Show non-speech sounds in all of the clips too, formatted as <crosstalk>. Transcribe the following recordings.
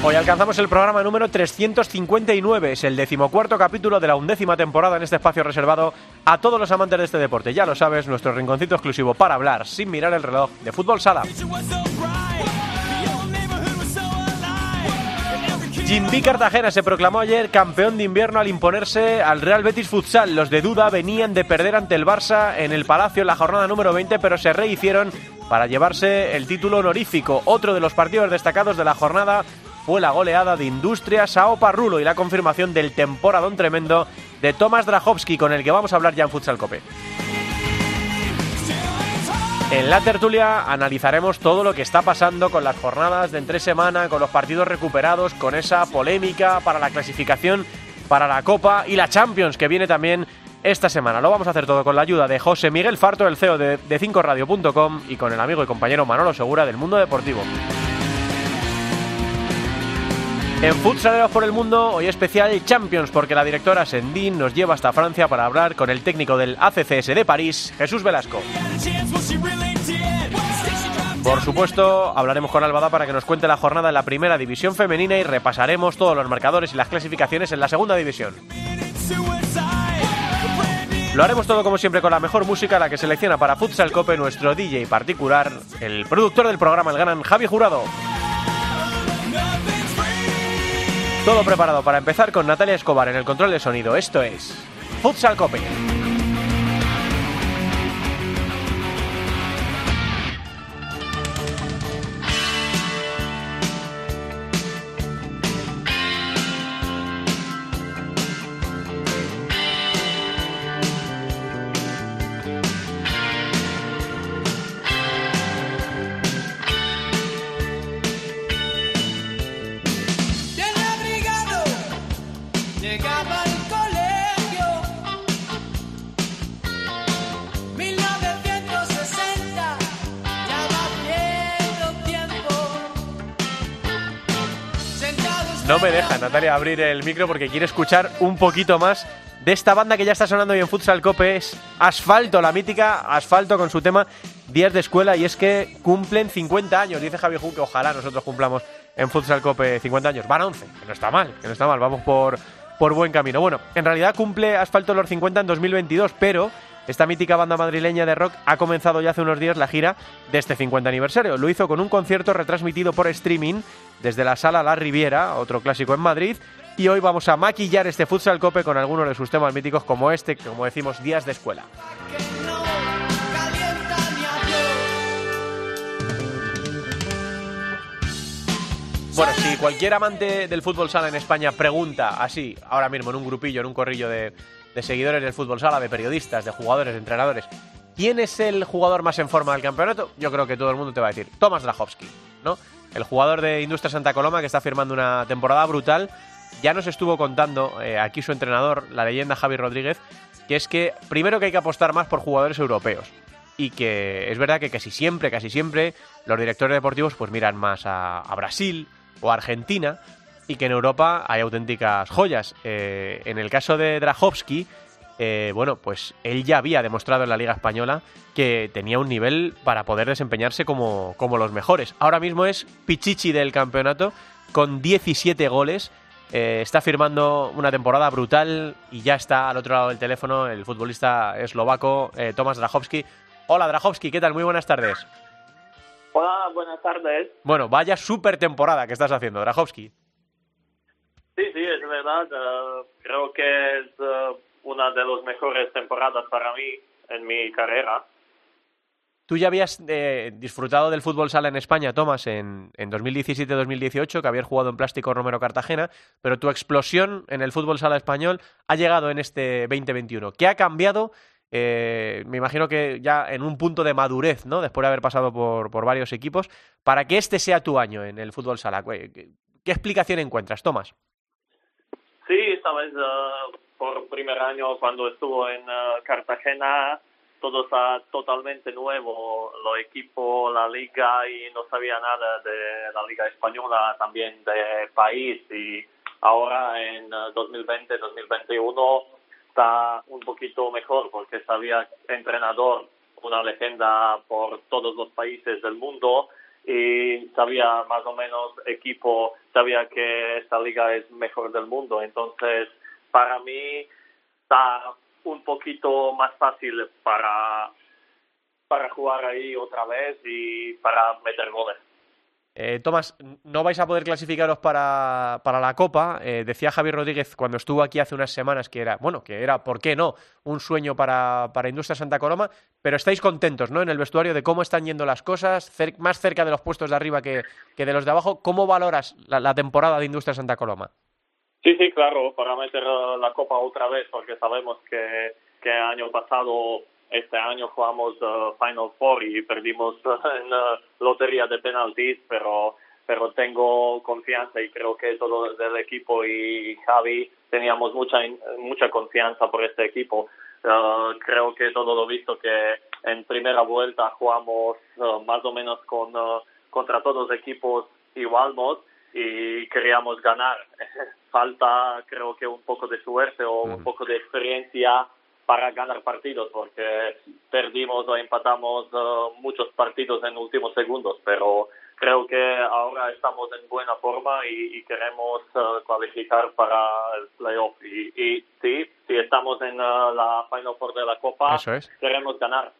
Hoy alcanzamos el programa número 359, es el decimocuarto capítulo de la undécima temporada en este espacio reservado a todos los amantes de este deporte. Ya lo sabes, nuestro rinconcito exclusivo para hablar sin mirar el reloj de fútbol sala. Jimby Cartagena se proclamó ayer campeón de invierno al imponerse al Real Betis Futsal. Los de Duda venían de perder ante el Barça en el Palacio en la jornada número 20, pero se rehicieron para llevarse el título honorífico. Otro de los partidos destacados de la jornada fue la goleada de Industria Sao Parrulo y la confirmación del temporadón tremendo de Tomás Drajowski, con el que vamos a hablar ya en Futsal Cope. En la tertulia analizaremos todo lo que está pasando con las jornadas de entre semana, con los partidos recuperados, con esa polémica para la clasificación para la Copa y la Champions que viene también esta semana. Lo vamos a hacer todo con la ayuda de José Miguel Farto, el CEO de, de 5radio.com y con el amigo y compañero Manolo Segura del Mundo Deportivo. En Futsaleros por el Mundo, hoy especial Champions, porque la directora Sendín nos lleva hasta Francia para hablar con el técnico del ACCS de París, Jesús Velasco. Por supuesto, hablaremos con Albada para que nos cuente la jornada en la primera división femenina y repasaremos todos los marcadores y las clasificaciones en la segunda división. Lo haremos todo como siempre con la mejor música, la que selecciona para Futsal Cope nuestro DJ particular, el productor del programa, el gran Javi Jurado. Todo preparado para empezar con Natalia Escobar en el control de sonido. Esto es Futsal Cope. Natalia abrir el micro porque quiere escuchar un poquito más de esta banda que ya está sonando hoy en Futsal Cope. Es Asfalto, la mítica Asfalto con su tema Días de Escuela. Y es que cumplen 50 años. Dice Javi Jun que ojalá nosotros cumplamos en Futsal Cope 50 años. Van 11, que no está mal, que no está mal. Vamos por, por buen camino. Bueno, en realidad cumple Asfalto los 50 en 2022, pero esta mítica banda madrileña de rock ha comenzado ya hace unos días la gira de este 50 aniversario. Lo hizo con un concierto retransmitido por streaming desde la sala La Riviera, otro clásico en Madrid. Y hoy vamos a maquillar este futsal cope con algunos de sus temas míticos como este, como decimos, Días de Escuela. Bueno, si cualquier amante del fútbol sala en España pregunta así, ahora mismo en un grupillo, en un corrillo de, de seguidores del fútbol sala, de periodistas, de jugadores, de entrenadores, ¿quién es el jugador más en forma del campeonato? Yo creo que todo el mundo te va a decir, Tomás Drajowski, ¿no? El jugador de Industria Santa Coloma que está firmando una temporada brutal. Ya nos estuvo contando eh, aquí su entrenador, la leyenda Javi Rodríguez, que es que primero que hay que apostar más por jugadores europeos. Y que es verdad que casi siempre, casi siempre, los directores deportivos pues miran más a, a Brasil o a Argentina, y que en Europa hay auténticas joyas. Eh, en el caso de Drajowski, eh, bueno, pues él ya había demostrado en la Liga Española que tenía un nivel para poder desempeñarse como, como los mejores. Ahora mismo es Pichichi del campeonato con 17 goles. Eh, está firmando una temporada brutal y ya está al otro lado del teléfono el futbolista eslovaco Tomás Drajowski. Hola Drajowski, ¿qué tal? Muy buenas tardes. Hola, buenas tardes. Bueno, vaya super temporada que estás haciendo, Drajowski. Sí, sí, es verdad. Uh, creo que es uh, una de las mejores temporadas para mí en mi carrera. Tú ya habías eh, disfrutado del fútbol sala en España, Tomás, en, en 2017-2018, que habías jugado en Plástico Romero Cartagena, pero tu explosión en el fútbol sala español ha llegado en este 2021. ¿Qué ha cambiado? Eh, me imagino que ya en un punto de madurez, ¿no? Después de haber pasado por, por varios equipos, para que este sea tu año en el fútbol sala. ¿Qué, qué explicación encuentras, Tomás? Sabes, por primer año cuando estuvo en Cartagena, todo está totalmente nuevo, los equipos, la liga y no sabía nada de la liga española, también de país y ahora en 2020-2021 está un poquito mejor porque sabía entrenador, una leyenda por todos los países del mundo y sabía más o menos equipo, sabía que esta liga es mejor del mundo. Entonces, para mí está un poquito más fácil para, para jugar ahí otra vez y para meter goles. Eh, Tomás, no vais a poder clasificaros para, para la Copa. Eh, decía Javier Rodríguez cuando estuvo aquí hace unas semanas que era, bueno, que era, ¿por qué no? Un sueño para, para Industria Santa Coloma, pero estáis contentos, ¿no? En el vestuario de cómo están yendo las cosas, más cerca de los puestos de arriba que, que de los de abajo. ¿Cómo valoras la, temporada de Industria Santa Coloma? Sí, sí, claro, para meter la Copa otra vez, porque sabemos que, que año pasado este año jugamos uh, Final Four y perdimos en uh, lotería de penaltis, pero pero tengo confianza y creo que todo el equipo y Javi teníamos mucha mucha confianza por este equipo. Uh, creo que todo lo visto que en primera vuelta jugamos más o menos con contra todos los equipos igualmos y queríamos ganar. <laughs> Falta creo que un poco de suerte o un poco de experiencia para ganar partidos, porque perdimos o empatamos uh, muchos partidos en últimos segundos, pero creo que ahora estamos en buena forma y, queremos uh, cualificar para el playoff. Y, y sí, si estamos en uh, la Final Four de la Copa, queremos ganar.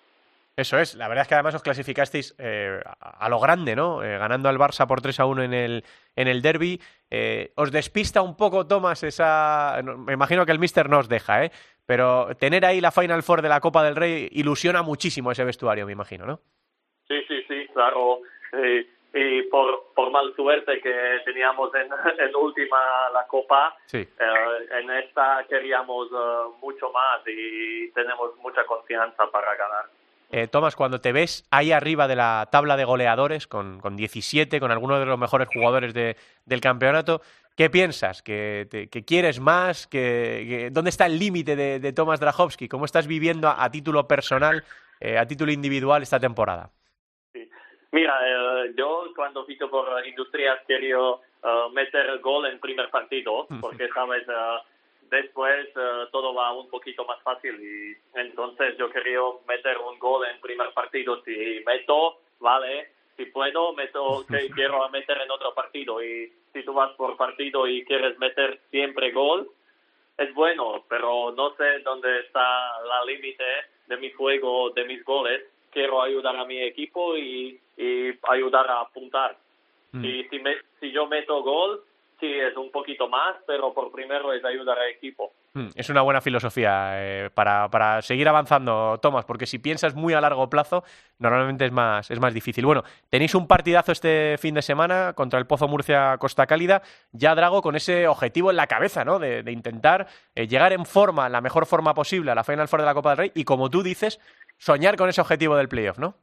Eso es, la verdad es que además os clasificasteis eh, a lo grande, ¿no? Eh, ganando al Barça por 3 a 1 en el, en el derby. Eh, ¿Os despista un poco, Tomás, esa...? Me imagino que el Mister no os deja, ¿eh? Pero tener ahí la Final Four de la Copa del Rey ilusiona muchísimo ese vestuario, me imagino, ¿no? Sí, sí, sí, claro. y por, por mal suerte que teníamos en, <laughs> en última la Copa, sí. en esta queríamos mucho más y tenemos mucha confianza para ganar. Eh, Tomás, cuando te ves ahí arriba de la tabla de goleadores, con, con 17, con algunos de los mejores jugadores de, del campeonato, ¿qué piensas? ¿Que, que quieres más? ¿Que, ¿Dónde está el límite de, de Tomás Drahovski? ¿Cómo estás viviendo a, título personal, eh, a título individual esta temporada? Sí. Mira, eh, yo cuando ficho por Industrias quería meter gol en primer partido, porque sabes después eh, todo va un poquito más fácil y entonces yo quería meter un gol en primer partido si meto vale si puedo meto <laughs> que quiero meter en otro partido. Y si tú vas por partido y quieres meter siempre gol es bueno pero no sé dónde está la límite de mi juego de mis goles. Quiero ayudar a mi equipo y, y ayudar a apuntar. Mm. y si me, si yo meto gol sí es un poquito más, pero por primero es ayudar al equipo. Hmm, es una buena filosofía eh, para, para, seguir avanzando, Tomás, porque si piensas muy a largo plazo, normalmente es más, es más difícil. Bueno, tenéis un partidazo este fin de semana contra el Pozo Murcia Costa Cálida, ya Drago con ese objetivo en la cabeza, ¿no? De, intentar eh, llegar en forma, la mejor forma posible a la Final Four de la Copa del Rey y, como tú dices, soñar con ese objetivo del playoff, ¿no?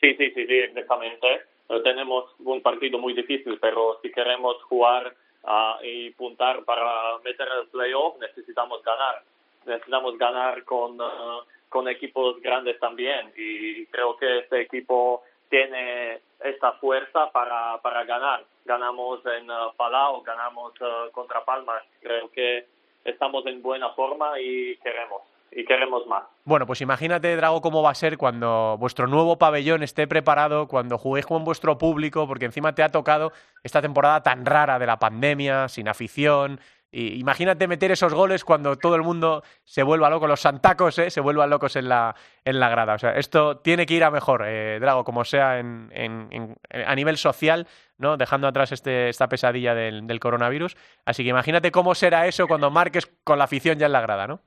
Sí, sí, sí, sí, exactamente tenemos un partido muy difícil, pero si queremos jugar ah, y puntar para meter el playoff, necesitamos ganar. Necesitamos ganar con, ah, con equipos grandes también y creo que este equipo tiene esta fuerza para, ganar. Ganamos en uh, Palau, ganamos contra Palmas. Creo que estamos en buena forma y queremos y queremos más. Bueno, pues imagínate, Drago, cómo va a ser cuando vuestro nuevo pabellón esté preparado, cuando juguéis con vuestro público, porque encima te ha tocado esta temporada tan rara de la pandemia, sin afición. Y imagínate meter esos goles cuando todo el mundo se vuelva loco, los santacos ¿eh? se vuelvan locos en la, en la grada. O sea, esto tiene que ir a mejor, eh, Drago, como sea en, en, a nivel social, ¿no? dejando atrás este, esta pesadilla del, del coronavirus. Así que imagínate cómo será eso cuando marques con la afición ya en la grada, ¿no?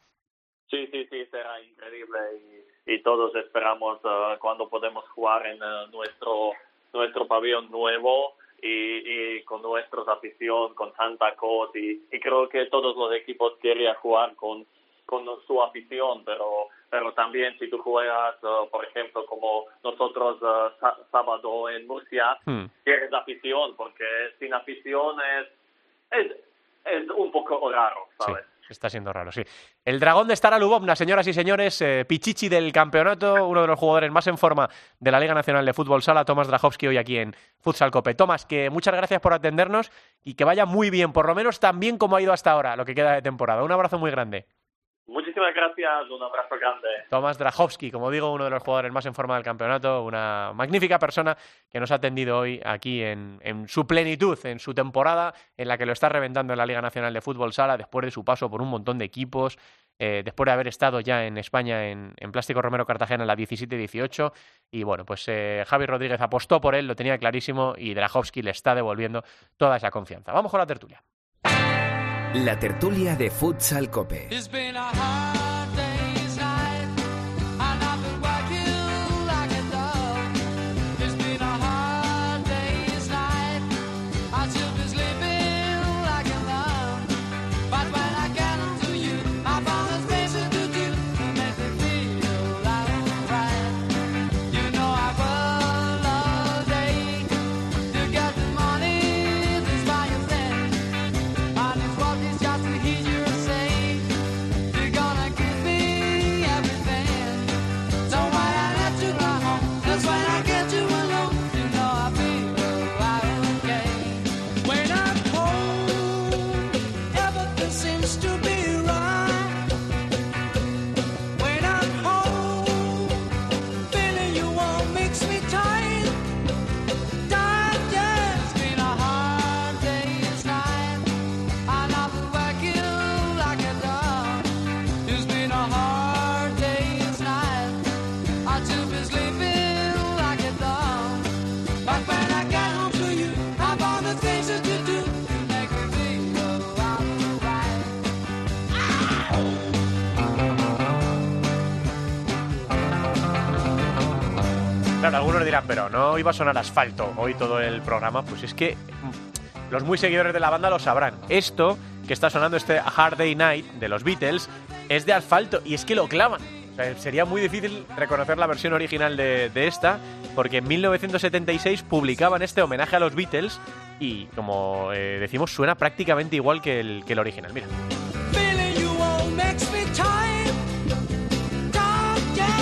Sí, sí, sí, será increíble y, todos esperamos uh, cuando podemos jugar en uh, nuestro nuestro pabellón nuevo y, con nuestra afición, con Santa Cruz y, creo que todos los equipos querían jugar con, con su afición, pero pero también si tú juegas, uh, por ejemplo, como nosotros sábado en Murcia, hmm. quieres afición, porque sin afición es, es es un poco raro, ¿sabes? Está siendo raro, sí. El dragón de Stara Lubovna, señoras y señores, eh, Pichichi del campeonato, uno de los jugadores más en forma de la Liga Nacional de Fútbol Sala, Tomás Drajowski, hoy aquí en Futsal Cope. Tomás, que muchas gracias por atendernos y que vaya muy bien, por lo menos tan bien como ha ido hasta ahora, lo que queda de temporada. Un abrazo muy grande. Muchísimas gracias, un abrazo grande. Tomás Drajowski, como digo, uno de los jugadores más en forma del campeonato, una magnífica persona que nos ha atendido hoy aquí en, su plenitud, en su temporada, en la que lo está reventando en la Liga Nacional de Fútbol Sala, después de su paso por un montón de equipos, eh, después de haber estado ya en España en, Plástico Romero Cartagena en la 17-18. Y bueno, pues eh, Javi Rodríguez apostó por él, lo tenía clarísimo, y Drajowski le está devolviendo toda esa confianza. Vamos con la tertulia. La tertulia de Futsal Cope. Algunos dirán, pero no iba a sonar asfalto hoy todo el programa. Pues es que mm, los muy seguidores de la banda lo sabrán. Esto que está sonando, este Hard Day Night de los Beatles, es de asfalto y es que lo clavan. sería muy difícil reconocer la versión original de, esta, porque en 1976 publicaban este homenaje a los Beatles y, como eh, decimos, suena prácticamente igual que el, que el original. Mira.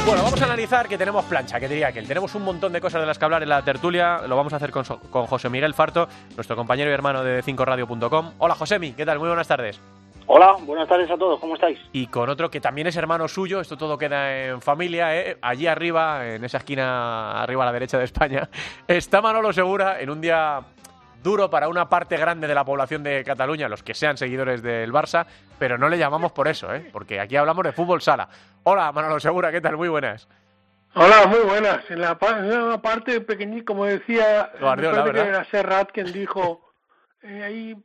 Bueno, vamos a analizar que tenemos plancha, que diría que tenemos un montón de cosas de las que hablar en la tertulia. Lo vamos a hacer con, José Miguel Farto, nuestro compañero y hermano de 5radio.com. Hola Josemi, ¿qué tal? Muy buenas tardes. Hola, buenas tardes a todos, ¿cómo estáis? Y con otro que también es hermano suyo, esto todo queda en familia, ¿eh? allí arriba, en esa esquina arriba a la derecha de España, <laughs> está Manolo Segura en un día duro para una parte grande de la población de Cataluña, los que sean seguidores del Barça, pero no le llamamos por eso, ¿eh? porque aquí hablamos de fútbol sala. Hola, Manolo Segura, ¿qué tal? Muy buenas. Hola, muy buenas. En la, parte pequeñita, como decía, Guardiola, ¿verdad? era Serrat quien <laughs> dijo... Eh, ahí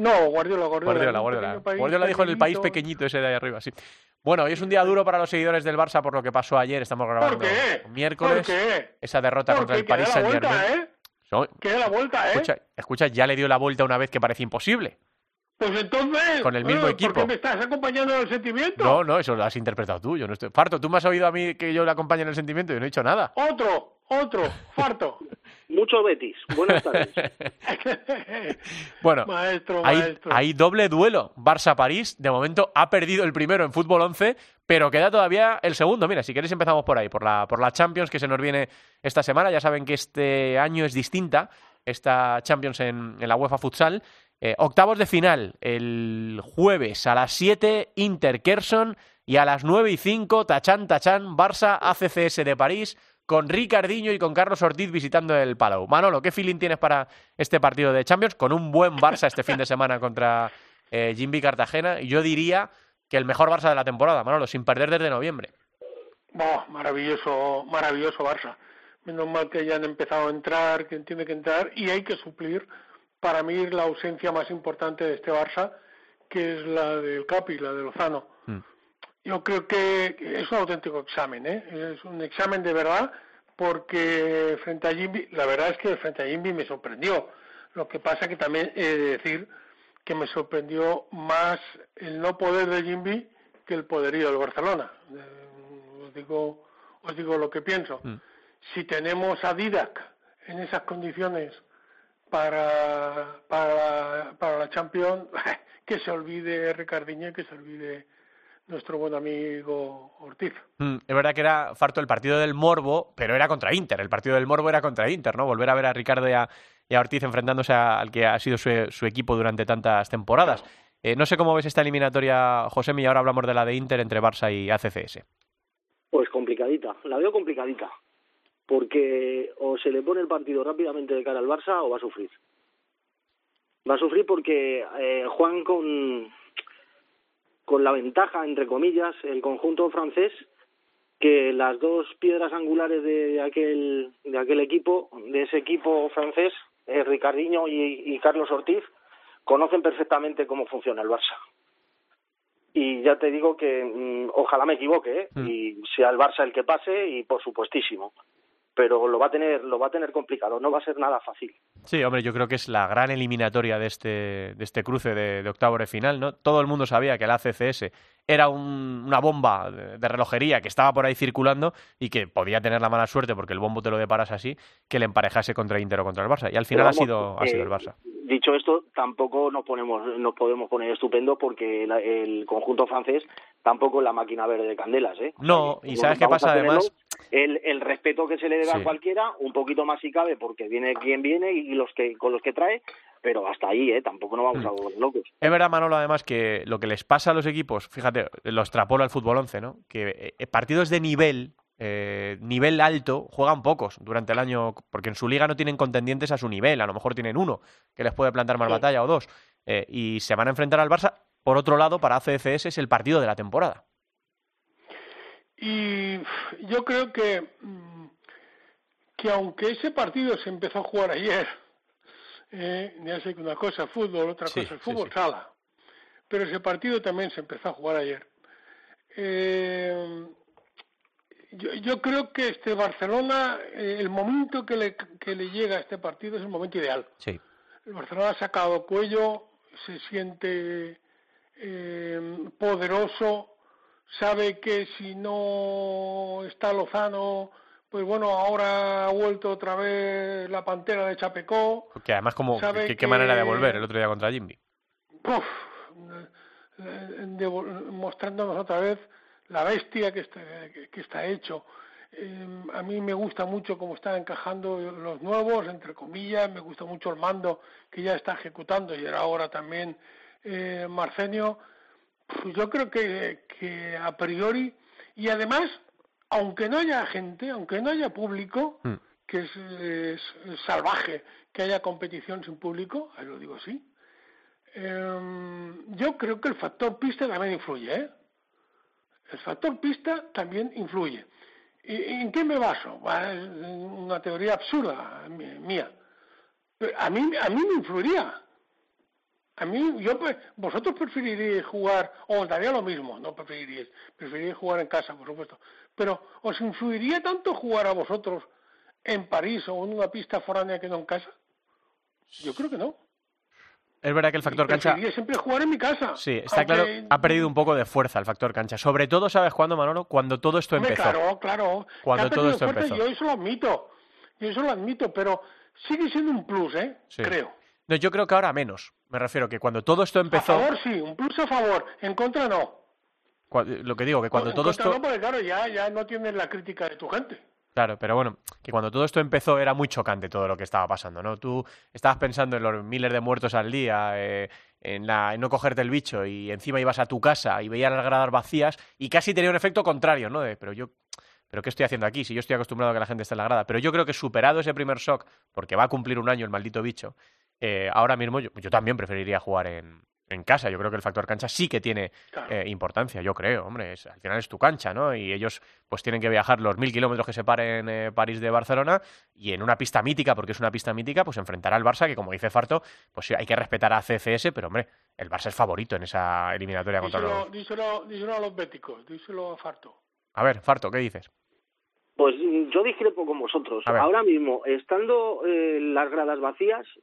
no, Guardiola, Guardiola. Guardiola, Guardiola. dijo en el país pequeñito ese de ahí arriba, sí. Bueno, hoy es un día duro para los seguidores del Barça por lo que pasó ayer. Estamos grabando ¿Por qué? miércoles. ¿Por qué? Esa derrota contra el Paris Saint-Germain. ¿eh? Que la vuelta, ¿eh? Escucha, escucha, ya le dio la vuelta una vez que parece imposible. Pues entonces. Con el mismo eh, equipo. ¿por qué me estás acompañando en el sentimiento? No, no, eso lo has interpretado tú. Yo no estoy. Farto, tú me has oído a mí que yo le acompañe en el sentimiento y yo no he dicho nada. Otro, otro, Farto. <laughs> Mucho Betis. Buenas tardes. <laughs> bueno, maestro, hay, maestro. hay doble duelo. Barça-París. De momento ha perdido el primero en fútbol 11, pero queda todavía el segundo. Mira, si queréis empezamos por ahí, por la, por la Champions que se nos viene esta semana. Ya saben que este año es distinta esta Champions en, la UEFA Futsal. Eh, octavos de final, el jueves a las 7, Inter Kerson y a las 9 y 5, Tachán Tachán, Barça ACCS de París, con Ricardinho y con Carlos Ortiz visitando el Palau. Manolo, ¿qué feeling tienes para este partido de Champions? Con un buen Barça este fin de semana contra eh, Jimby Cartagena. Yo diría que el mejor Barça de la temporada, Manolo, sin perder desde noviembre. maravilloso, maravilloso Barça menos mal que ya han empezado a entrar, quien tiene que entrar, y hay que suplir, para mí, la ausencia más importante de este Barça, que es la del Capi, la de Lozano. Mm. Yo creo que es un auténtico examen, ¿eh? es un examen de verdad, porque frente a Jimmy, la verdad es que frente a Jimmy me sorprendió. Lo que pasa que también he de decir que me sorprendió más el no poder de Jimmy que el poderío del Barcelona. Eh, os digo, os digo lo que pienso. Mm si tenemos a Didac en esas condiciones para, para, para la Champions, <laughs> que se olvide Ricardiño que se olvide nuestro buen amigo Ortiz. Mm, es verdad que era farto el partido del Morbo, pero era contra Inter. El partido del Morbo era contra Inter, ¿no? Volver a ver a Ricardo y a, Ortiz enfrentándose al que ha sido su, equipo durante tantas temporadas. Eh, no sé cómo ves esta eliminatoria, José, y ahora hablamos de la de Inter entre Barça y ACCS. Pues complicadita, la veo complicadita, porque o se le pone el partido rápidamente de cara al Barça o va a sufrir. Va a sufrir porque eh, Juan con, con la ventaja, entre comillas, el conjunto francés, que las dos piedras angulares de, aquel, de aquel equipo, de ese equipo francés, eh, Ricardinho y, Carlos Ortiz, conocen perfectamente cómo funciona el Barça. Y ya te digo que mm, ojalá me equivoque ¿eh? mm. y sea el Barça el que pase y por supuestísimo pero lo va a tener lo va a tener complicado, no va a ser nada fácil. Sí, hombre, yo creo que es la gran eliminatoria de este de este cruce de, de octavo de final, ¿no? Todo el mundo sabía que el ACCS era una bomba de, relojería que estaba por ahí circulando y que podía tener la mala suerte porque el bombo te lo deparas así, que le emparejase contra Inter o contra el Barça y al final ha sido ha sido el eh, Barça. Dicho esto, tampoco nos ponemos nos podemos poner estupendo porque el conjunto francés tampoco la máquina verde de candelas, ¿eh? No, y sabes qué pasa además el, el respeto que se le debe a cualquiera, un poquito más si cabe, porque viene quien viene y los que con los que trae, pero hasta ahí, ¿eh? Tampoco nos vamos a mm. volver locos. Es verdad, Manolo, además, que lo que les pasa a los equipos, fíjate, lo extrapola al fútbol 11, ¿no? Que eh, partidos de nivel, eh, nivel alto, juegan pocos durante el año, porque en su liga no tienen contendientes a su nivel, a lo mejor tienen uno que les puede plantar más batalla o dos, eh, y se van a enfrentar al Barça. Por otro lado, para ACFS es el partido de la temporada. Y yo creo que, mm, que aunque ese partido se empezó a jugar ayer, eh, ya sé que una cosa es fútbol, otra cosa es fútbol sala, pero ese partido también se empezó a jugar ayer. Eh, yo, yo, creo que este Barcelona, eh, el momento que le, que le llega a este partido es el momento ideal. Sí. El Barcelona ha sacado cuello, se siente eh, poderoso, sabe que si no está Lozano, pues bueno, ahora ha vuelto otra vez la pantera de Chapecó. Porque además, como, ¿qué, manera de volver el otro día contra Jimmy? Puf, mostrándonos otra vez la bestia que está, que, está hecho. Em, a mí me gusta mucho cómo están encajando los nuevos, entre comillas, me gusta mucho el mando que ya está ejecutando y ahora también eh, Marcenio pues yo creo que, que a priori, y además, aunque no haya gente, aunque no haya público, mm. que es, salvaje que haya competición sin público, ahí lo digo así, em, yo creo que el factor pista también influye, ¿eh? El factor pista también influye. ¿Y, ¿En qué me baso? es una teoría absurda mía. A mí, a mí me influiría. A mí, yo, vosotros preferiríais jugar, o os daría lo mismo, no preferiríais, preferiríais jugar en casa, por supuesto, pero ¿os influiría tanto jugar a vosotros en París o en una pista foránea que no en casa? Yo creo que no. Es verdad que el factor cancha. siempre jugar en mi casa. Sí, está claro. Ha perdido un poco de fuerza el factor cancha. Sobre todo, ¿sabes cuándo, Manolo? Cuando todo esto empezó. Claro, claro. Cuando todo esto empezó. Yo eso lo admito. Yo eso lo admito, pero sigue siendo un plus, ¿eh? Creo. No, yo creo que ahora menos. Me refiero que cuando todo esto empezó. A favor sí, un plus a favor, en contra no. Lo que digo, que cuando todo esto. No, porque claro, ya, ya no tienes la crítica de tu gente. Claro, pero bueno, que cuando todo esto empezó era muy chocante todo lo que estaba pasando, ¿no? Tú estabas pensando en los miles de muertos al día, eh, en, la, en no cogerte el bicho y encima ibas a tu casa y veías las gradas vacías y casi tenía un efecto contrario, ¿no? De, pero yo, ¿pero qué estoy haciendo aquí? Si yo estoy acostumbrado a que la gente esté en la grada. Pero yo creo que superado ese primer shock, porque va a cumplir un año el maldito bicho, eh, ahora mismo yo, también preferiría jugar en, en, casa. Yo creo que el factor cancha sí que tiene eh, importancia, yo creo, hombre, es, al final es tu cancha, ¿no? Y ellos pues tienen que viajar los mil kilómetros que separen eh, París de Barcelona y en una pista mítica, porque es una pista mítica, pues enfrentará al Barça, que como dice Farto, pues sí, hay que respetar a CFS, pero hombre, el Barça es favorito en esa eliminatoria contra los... Díselo, díselo a los béticos, díselo a Farto. A ver, Farto, ¿qué dices? Pues yo discrepo con vosotros. Ahora mismo, estando las gradas vacías, eh,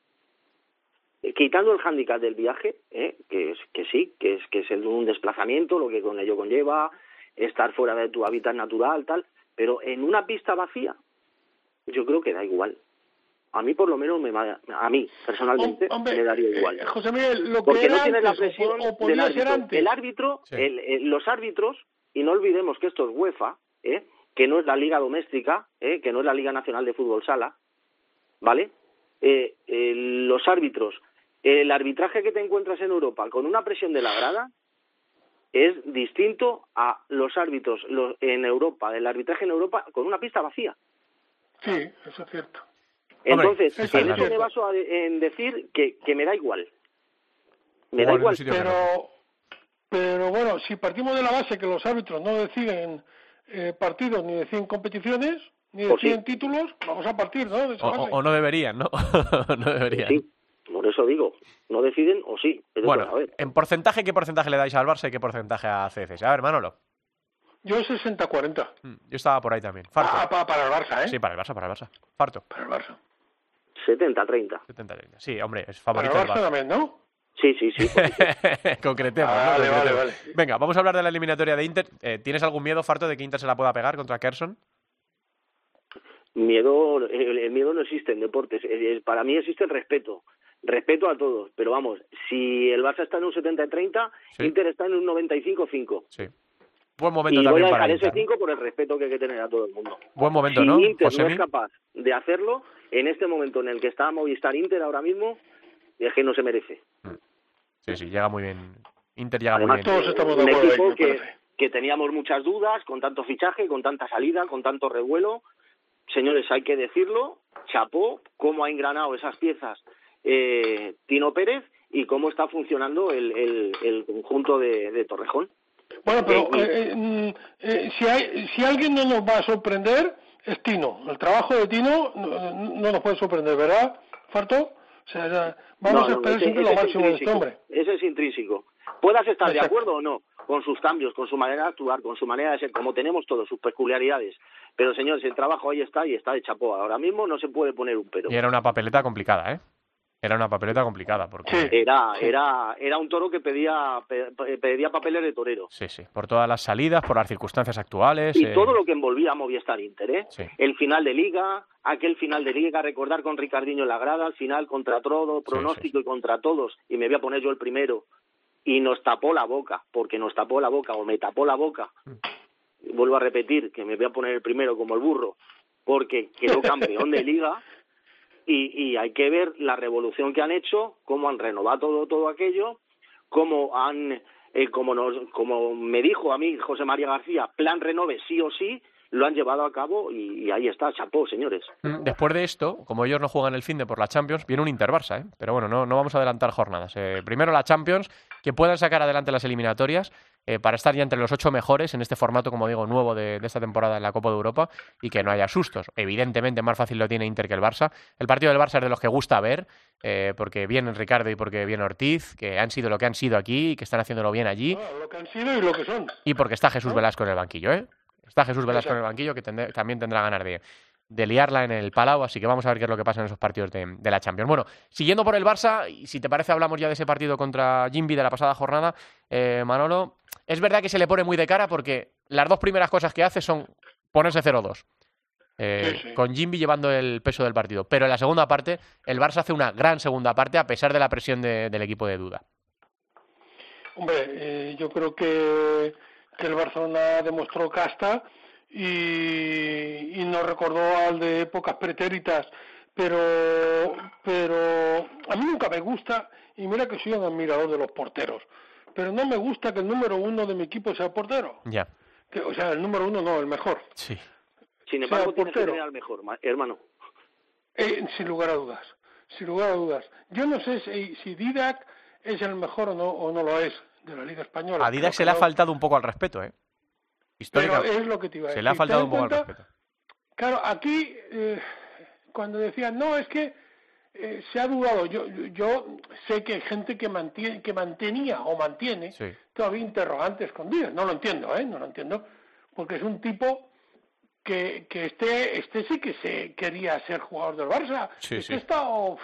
quitando el hándicap del viaje, ¿eh? que, es, que sí, que es, que es el, un desplazamiento, lo que con ello conlleva, estar fuera de tu hábitat natural, tal, pero en una pista vacía, yo creo que da igual. a mí por lo menos me a mí personalmente me daría eh, igual. José Miguel, lo Porque que no tienes la presión o, o del árbitro. El árbitro, Sí. el- el- los árbitros, y no olvidemos que esto es UEFA, ¿eh? que no es la liga doméstica, ¿eh? que no es la Liga Nacional de Fútbol Sala, ¿vale? Eh, eh, los árbitros, el arbitraje que te encuentras en Europa con una presión de la grada es distinto a los árbitros los- en Europa, el arbitraje en Europa con una pista vacía. Sí, eso es cierto. Hombre, Entonces, eso en es eso me baso a- en decir que, que me da igual. Me da igual. Pero, pero bueno, si partimos de la base que los árbitros no deciden eh, partidos ni deciden competiciones, ni Pues sí. deciden títulos, vamos a partir, ¿no? De esa O, base. o- o no deberían, ¿no? <laughs> no deberían. Sí, por eso digo, no deciden o sí. Pero Bueno, a ver, en porcentaje, ¿qué porcentaje le dais al Barça y qué porcentaje a CFS? A ver, Manolo. Yo 60-40. Mm, Yo estaba por ahí también. Farto. Ah, pa- para el Barça, ¿eh? Sí, para el Barça, para el Barça. Farto. Para el Barça. 70-30. 70-30. Sí, hombre, es Para el favorito el Barça Barça. también, ¿no? Sí, sí, sí. <laughs> Concretemos, ¿no? Vale, vale, vale. Venga, vamos a hablar de la eliminatoria de Inter. Eh, ¿Tienes algún miedo, Farto, de que Inter se la pueda pegar contra Kerson? miedo, el, el miedo no existe en deportes. El- el- para mí existe el respeto. Respeto a todos. Pero vamos, si el Barça está en un 70-30, Sí. Inter está en un 95-5. Sí. Buen momento Y voy también a para dejar ese Inter. 5 por el respeto que hay que tener a todo el mundo. Buen momento, si ¿no? Inter no es capaz de hacerlo, en este momento en el que está Movistar Inter ahora mismo, es que no se merece. Sí, sí, llega muy bien. Inter llega Además, muy bien. Todos estamos de un acuerdo ahí, equipo me que, que teníamos muchas dudas, con tanto fichaje, con tanta salida, con tanto revuelo. Señores, hay que decirlo, chapó cómo ha engranado esas piezas eh, Tino Pérez y cómo está funcionando el, el, el conjunto de, de Torrejón. Bueno, pero Eh, eh, eh, mm, eh, si, hay, si alguien no nos va a sorprender es Tino. El trabajo de Tino no, no nos puede sorprender, ¿verdad, Farto? O sea, ya- vamos No, a esperar ese- siempre ese lo es máximo de este intrínseco, hombre. Ese es intrínseco. Puedas estar de acuerdo o no con sus cambios, con su manera de actuar, con su manera de ser, como tenemos todos, sus peculiaridades. Pero, señores, el trabajo ahí está y está de chapó. Ahora mismo no se puede poner un pero. Y era una papeleta complicada, ¿eh? Era una papeleta complicada porque... Sí. Era, era, era un toro que pedía, pe- pe- pedía papeles de torero. Sí, sí, por todas las salidas, por las circunstancias actuales. Y eh, todo lo que envolvía a Movistar Inter, ¿eh? Sí. El final de Liga, aquel final de Liga, recordar con Ricardinho en la grada, al final contra todo, pronóstico y contra todos, y me voy a poner yo el primero, y nos tapó la boca, porque nos tapó la boca, o me tapó la boca. Vuelvo a repetir que me voy a poner el primero como el burro, porque quedó campeón de Liga, <laughs> y, y hay que ver la revolución que han hecho, cómo han renovado todo, todo aquello, cómo han, eh, como, nos, como me dijo a mí José María García, plan renove sí o sí, lo han llevado a cabo y, ahí está, chapó, señores. Mm, Después de esto, como ellos no juegan el fin de por la Champions, viene un Inter-Barça, ¿eh? Pero bueno, no, no vamos a adelantar jornadas. Eh, primero la Champions, que puedan sacar adelante las eliminatorias eh, para estar ya entre los ocho mejores en este formato, como digo, nuevo de, de esta temporada en la Copa de Europa y que no haya sustos. Evidentemente, más fácil lo tiene Inter que el Barça. El partido del Barça es de los que gusta ver, eh, porque viene Ricardo y porque viene Ortiz, que han sido lo que han sido aquí y que están haciéndolo bien allí. Bueno, lo que han sido y lo que son. Y porque está Jesús ¿No? Velasco en el banquillo, ¿eh? Está Jesús Velasco en el banquillo, que también tendrá ganas de, de liarla en el Palau, así que vamos a ver qué es lo que pasa en esos partidos de, de la Champions. Bueno, siguiendo por el Barça, y si te parece hablamos ya de ese partido contra Jimby de la pasada jornada, eh, Manolo, es verdad que se le pone muy de cara porque las dos primeras cosas que hace son ponerse 0-2. eh, Sí, sí. Con Jimby llevando el peso del partido. Pero en la segunda parte, el Barça hace una gran segunda parte a pesar de la presión de- del equipo de duda. Hombre, eh, yo creo que, que el Barcelona demostró casta y, y nos recordó al de épocas pretéritas, pero, pero a mí nunca me gusta, y mira que soy un admirador de los porteros, pero no me gusta que el número uno de mi equipo sea portero. Ya, Que, o sea, el número uno no, el mejor, sí. Sin embargo, tienes que portero. tener al mejor, ma- hermano. Eh, sin lugar a dudas, sin lugar a dudas. Yo no sé si, si Didac es el mejor o no, o no lo es de la Liga Española. A Didac se le ha no. faltado un poco al respeto, ¿eh? Pero Histórica- es lo que te iba a Se decir. le ha faltado un poco al respeto. Claro, aquí eh, cuando decían, no, es que eh, se ha dudado, yo, yo- sé que hay gente que, mantiene, que mantenía o mantiene Sí. todavía interrogantes con Díaz, no lo entiendo, ¿eh? No lo entiendo, porque es un tipo que, que este, este sí que se quería ser jugador del Barça. Sí, este sí. ha estado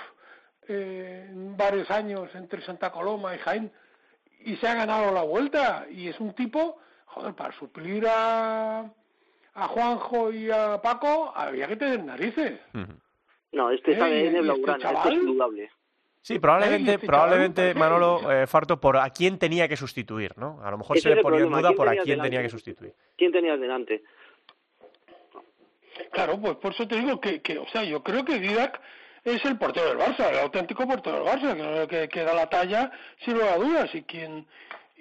eh, varios años entre Santa Coloma y Jaén y se ha ganado la vuelta y es un tipo, joder, para suplir a, a Juanjo y a Paco había que tener narices. No, este está Eh, de ¿y este Blaugrana, chaval? es indudable. Sí, probablemente, este probablemente chaval, Manolo eh, Farto, por a quién tenía que sustituir, ¿no? A lo mejor se le ponía en duda ¿quién por a quién delante? tenía que sustituir. ¿Quién tenías delante? Claro, pues por eso te digo que, que o sea, yo creo que Didac es el portero del Barça, el auténtico portero del Barça, que, que, que da la talla sin lugar a dudas y quien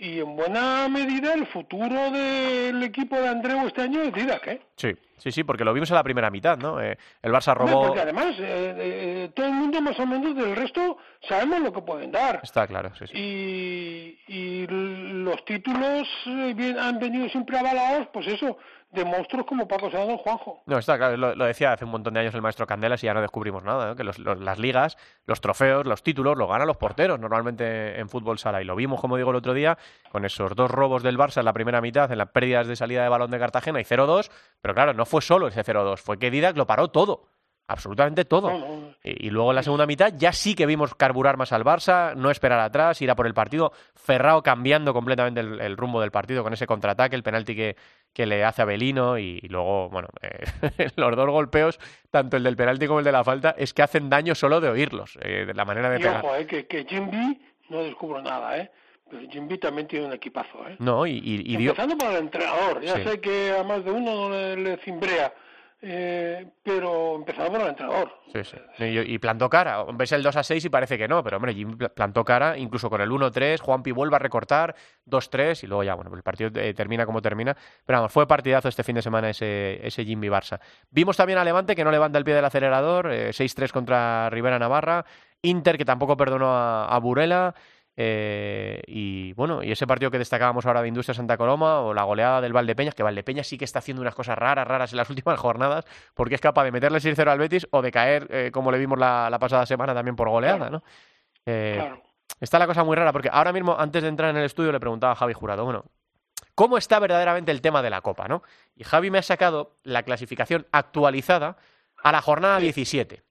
y en buena medida el futuro del equipo de Andreu este año es Didac, ¿eh? Sí, sí, sí, porque lo vimos en la primera mitad, ¿no? Eh, el Barça robó... Porque además eh, eh, todo el mundo más o menos del resto sabemos lo que pueden dar. Está claro, sí, sí. Y, y los títulos eh, bien- han venido siempre avalados, pues eso, de monstruos como Paco Sanado Juanjo. No, está claro, lo, lo decía hace un montón de años el maestro Candelas y ya no descubrimos nada, ¿no? que los- los- las ligas, los trofeos, los títulos los ganan los porteros normalmente en fútbol sala y lo vimos, como digo, el otro día con esos dos robos del Barça en la primera mitad, en las pérdidas de salida de balón de Cartagena y 0-2, pero claro, no fue solo ese 0-2, fue que Didac lo paró todo, absolutamente todo. Y, y luego en la segunda mitad ya sí que vimos carburar más al Barça, no esperar atrás, ir a por el partido. Ferrao cambiando completamente el, el rumbo del partido con ese contraataque, el penalti que, que le hace a Belino y, y luego, bueno, eh, <laughs> los dos golpeos, tanto el del penalti como el de la falta, es que hacen daño solo de oírlos, eh, de la manera de Y pegar. ojo, eh, que, que Jimby no descubro nada, ¿eh? Pero Jimby también tiene un equipazo, ¿eh? No, y, y- y dio... Empezando por el entrenador, ya Sí. sé que a más de uno no le, le cimbrea, eh, pero empezando por el entrenador. Sí, sí. Y, y plantó cara. Ves el 2 a 6 y parece que no, pero hombre, pl- plantó cara, incluso con el 1-3, Juanpi vuelve a recortar, 2-3 y luego ya, bueno, el partido eh, termina como termina. Pero vamos, fue partidazo este fin de semana ese, ese Jimmy Barça. Vimos también a Levante que no levanta el pie del acelerador, eh, 6-3 contra Rivera Navarra, Inter que tampoco perdonó a, a Burela. Eh, y bueno, y ese partido que destacábamos ahora de Industria Santa Coloma o la goleada del Valdepeñas, que Valdepeñas sí que está haciendo unas cosas raras, raras en las <laughs> últimas jornadas, porque es capaz de meterle 6-0 al Betis o de caer, eh, como le vimos la, la pasada semana también por goleada, ¿no? Eh, Claro. Está la cosa muy rara, porque ahora mismo, antes de entrar en el estudio, le preguntaba a Javi Jurado, bueno, ¿cómo está verdaderamente el tema de la Copa, no? Y Javi me ha sacado la clasificación actualizada a la jornada 17.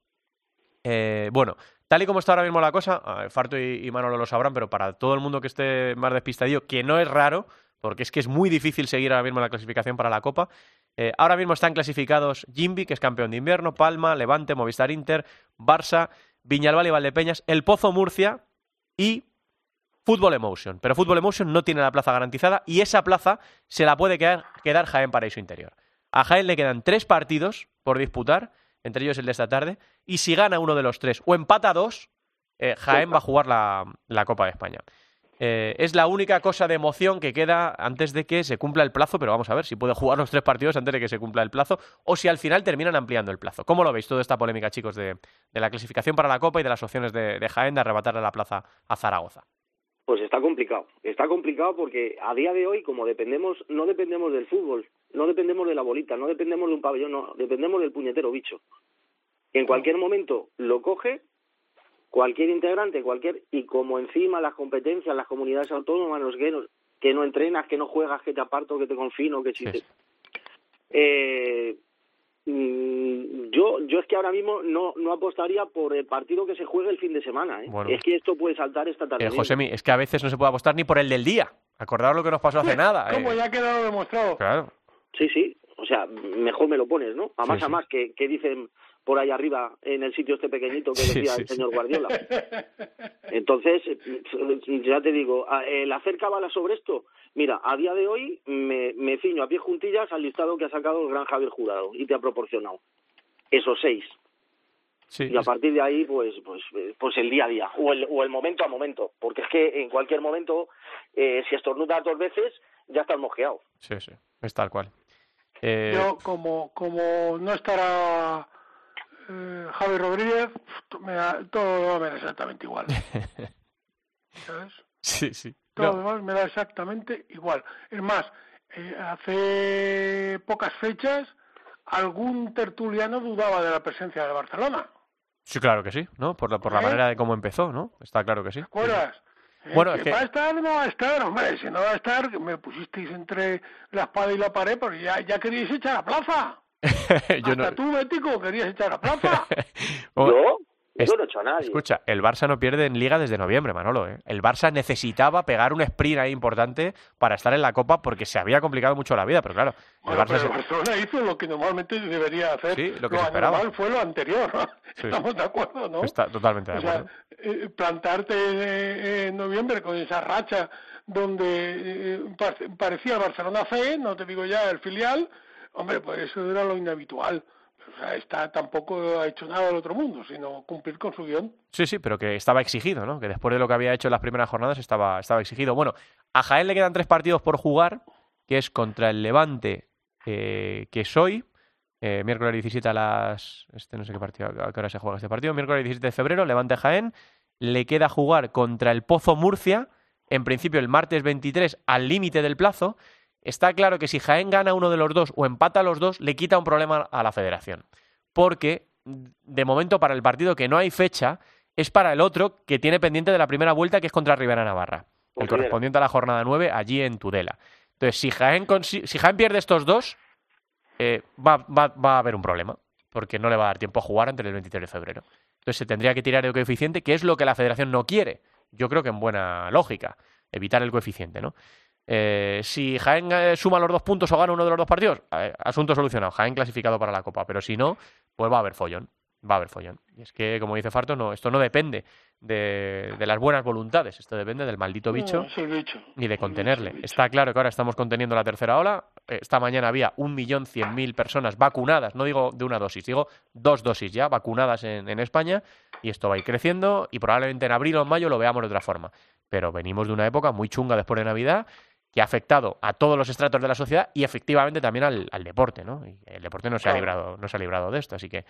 Eh, bueno, tal y como está ahora mismo la cosa, Farto y, Manolo lo sabrán, pero para todo el mundo que esté más despistadillo, que no es raro, porque es que es muy difícil seguir ahora mismo la clasificación para la Copa, eh, ahora mismo están clasificados Jimby, que es campeón de invierno, Palma, Levante, Movistar Inter, Barça, Viñalbal y Valdepeñas, El Pozo Murcia y Fútbol Emotion. Pero Fútbol Emotion no tiene la plaza garantizada y esa plaza se la puede quedar, quedar Jaén Paraíso Interior. A Jaén le quedan tres partidos por disputar, entre ellos el de esta tarde, y si gana uno de los tres o empata dos, eh, Jaén va a jugar la, la Copa de España. Eh, es la única cosa de emoción que queda antes de que se cumpla el plazo, pero vamos a ver si puede jugar los tres partidos antes de que se cumpla el plazo o si al final terminan ampliando el plazo. ¿Cómo lo veis toda esta polémica, chicos, de, de la clasificación para la Copa y de las opciones de, de Jaén de arrebatarle la plaza a Zaragoza? Pues está complicado. Está complicado porque a día de hoy, como dependemos, no dependemos del fútbol, no dependemos de la bolita, no dependemos de un pabellón, no, dependemos del puñetero bicho. En cualquier momento lo coge cualquier integrante, cualquier y como encima las competencias, las comunidades autónomas, los que no, que no entrenas, que no juegas, que te aparto, que te confino, que si Sí. Eh, mm, yo yo es que ahora mismo no no apostaría por el partido que se juegue el fin de semana. ¿eh? Bueno. Es que esto puede saltar esta tarde. Eh. Josemi, es que a veces no se puede apostar ni por el del día. Acordaos lo que nos pasó hace nada. Como eh. ya ha quedado demostrado. Claro. Sí, sí. O sea, mejor me lo pones, ¿no? A más Sí, a más que, que dicen por ahí arriba en el sitio este pequeñito que decía sí, el señor Guardiola. <laughs> Entonces, ya te digo, el hacer cabala sobre esto, mira, a día de hoy me, me ciño a pie juntillas al listado que ha sacado el gran Javier Jurado y te ha proporcionado esos seis. Sí, Y a partir de ahí, pues, pues, pues el día a día o el, o el momento a momento, porque es que en cualquier momento, eh, si estornudas dos veces, ya estás mosqueado. sí, sí, es tal cual. Eh, Yo, como, como no estará eh, Javi Rodríguez, me da- todo me da exactamente igual. <laughs> ¿Sabes? sí, sí. Todo No, lo demás me da exactamente igual. Es más, eh, hace pocas fechas algún tertuliano dudaba de la presencia de Barcelona. sí, claro que sí, ¿no? Por la, por la ¿Eh? manera de cómo empezó, ¿no? Está claro que sí. ¿Te acuerdas? Eh, Bueno, que es que- va a estar, no va a estar, hombre, si no va a estar, me pusisteis entre la espada y la pared, pero ya, ya queríais echar a plaza. <laughs> Yo Hasta no... tú, Bético, querías echar a plaza. <laughs> Oh, No he hecho a nadie. Escucha, el Barça no pierde en Liga desde noviembre, Manolo. ¿eh? El Barça necesitaba pegar un sprint ahí importante para estar en la Copa porque se había complicado mucho la vida, pero claro. El, Barça pero Barcelona hizo lo que normalmente debería hacer. Sí, lo que se esperaba. fue lo anterior. <laughs> Estamos de acuerdo, ¿no? Está totalmente de acuerdo. O sea, eh, plantarte en noviembre con esa racha donde eh, parecía el Barcelona C, no te digo ya el filial, hombre, pues eso era lo inhabitual. O sea, está, tampoco ha hecho nada del otro mundo, sino cumplir con su guion. Sí, sí, pero que estaba exigido, ¿no? Que después de lo que había hecho en las primeras jornadas estaba, estaba exigido. Bueno, a Jaén le quedan tres partidos por jugar, que es contra el Levante, eh, que es hoy, eh, miércoles 17 a las... Este no sé qué partido, a qué hora se juega este partido, miércoles 17 de febrero, Levante Jaén, le queda jugar contra el Pozo Murcia, en principio el martes 23 al límite del plazo, Está claro que si Jaén gana uno de los dos o empata a los dos, le quita un problema a la federación. Porque, de momento, para el partido que no hay fecha, es para el otro que tiene pendiente de la primera vuelta, que es contra Rivera Navarra. El correspondiente a la jornada 9, allí en Tudela. Entonces, si Jaén, si Jaén pierde estos dos, eh, va, va, a haber un problema. Porque no le va a dar tiempo a jugar antes del 23 de febrero. Entonces, se tendría que tirar el coeficiente, que es lo que la federación no quiere. Yo creo que en buena lógica. Evitar el coeficiente, ¿no? Eh, si Jaén eh, suma los dos puntos o gana uno de los dos partidos, asunto solucionado. Jaén clasificado para la Copa. Pero si no, pues va a haber follón. Va a haber follón. Y es que, como dice Farto, no, esto no depende de, las buenas voluntades. Esto depende del maldito bicho, y de contenerle. Está claro que ahora estamos conteniendo la tercera ola. Esta mañana había un millón cien mil personas vacunadas. No digo de una dosis, digo dos dosis ya vacunadas en, en España. Y esto va a ir creciendo y probablemente en abril o en mayo lo veamos de otra forma. Pero venimos de una época muy chunga después de Navidad que ha afectado a todos los estratos de la sociedad y efectivamente también al, deporte, ¿no? Y el deporte no se, ha librado, no se ha librado de esto, así que,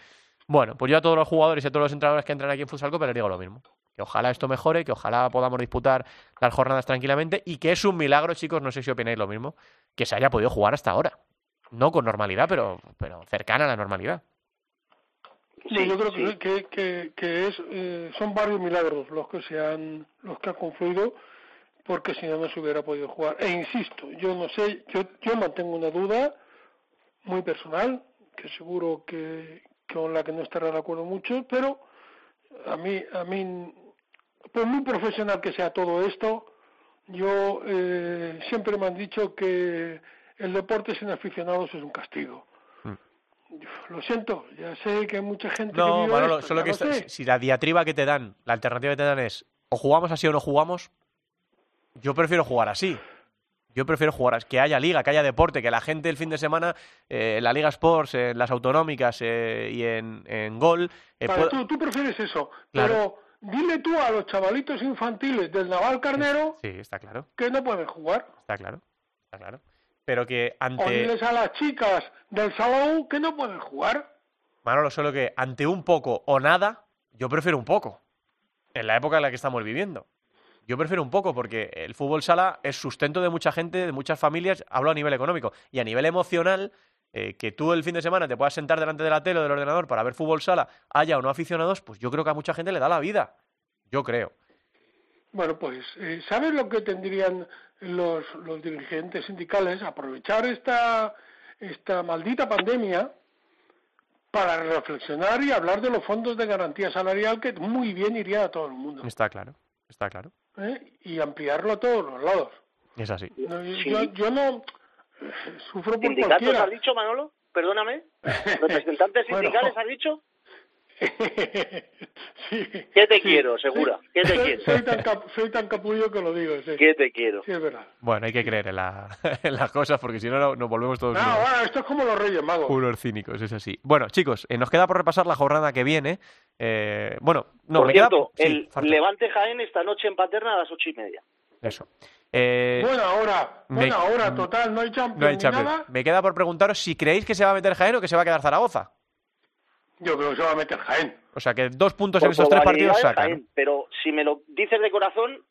bueno, pues yo a todos los jugadores y a todos los entrenadores que entran aquí en Futsal pero les digo lo mismo. Que ojalá esto mejore, que ojalá podamos disputar las jornadas tranquilamente y que es un milagro, chicos, no sé si opináis lo mismo, que se haya podido jugar hasta ahora. No con normalidad, pero, pero cercana a la normalidad. Sí, yo creo que, que, es, eh, son varios milagros los que se han, los que han confluido porque si no, no se hubiera podido jugar. E insisto, yo no sé, yo, yo mantengo una duda muy personal, que seguro que, con la que no estará de acuerdo mucho, pero a mí, a mí, por muy profesional que sea todo esto, yo eh, siempre me han dicho que el deporte sin aficionados es un castigo. Mm. Lo siento, ya sé que hay mucha gente no, que Manolo, solo que si la diatriba que te dan, la alternativa que te dan es o jugamos así o no jugamos, yo prefiero jugar así. Yo prefiero jugar, que haya liga, que haya deporte, que la gente el fin de semana, eh, en la Liga Sports, en las autonómicas eh, y en, en Gol. Eh, tú, prefieres eso, pero dile tú a los chavalitos infantiles del Naval Carnero sí, está claro. que no pueden jugar. Está claro, está claro. Pero que ante. O diles a las chicas del salón que no pueden jugar. Manolo, solo que ante un poco o nada, yo prefiero un poco. En la época en la que estamos viviendo. Yo prefiero un poco porque el fútbol sala es sustento de mucha gente, de muchas familias, hablo a nivel económico y a nivel emocional. Eh, que tú el fin de semana te puedas sentar delante de la tele o del ordenador para ver fútbol sala, haya o no aficionados, pues yo creo que a mucha gente le da la vida. Yo creo. Bueno, pues, eh, ¿sabes lo que tendrían los, los dirigentes sindicales? Aprovechar esta, esta maldita pandemia para reflexionar y hablar de los fondos de garantía salarial que muy bien iría a todo el mundo. Está claro, está claro. ¿Eh? y ampliarlo a todos los lados. Es así. yo, no sufro por ¿Sindicatos has dicho, Manolo? Perdóname. <laughs> ¿Representantes sindicales has dicho? <laughs> sí, ¿Qué te quiero, segura? ¿Qué te quiero? Soy tan, soy tan capullo que lo digo, sí. ¿Qué te quiero? Sí, es verdad. Bueno, hay que creer en, la, <laughs> en las cosas porque si no nos volvemos todos No, bueno, esto es como los Reyes Magos. Unos cínicos, es así. Bueno, chicos, eh, nos queda por repasar la jornada que viene. Eh, bueno, no, por me cierto, el Levante Jaén esta noche en Paterna a las ocho y media. Eso. Eh, buena hora, buena hora, total, no hay Champions, no hay Champions. Me queda por preguntaros si creéis que se va a meter Jaén o que se va a quedar Zaragoza. Yo creo que se va a meter Jaén. O sea que dos puntos en esos tres partidos sacan. Pero si me lo dices de corazón,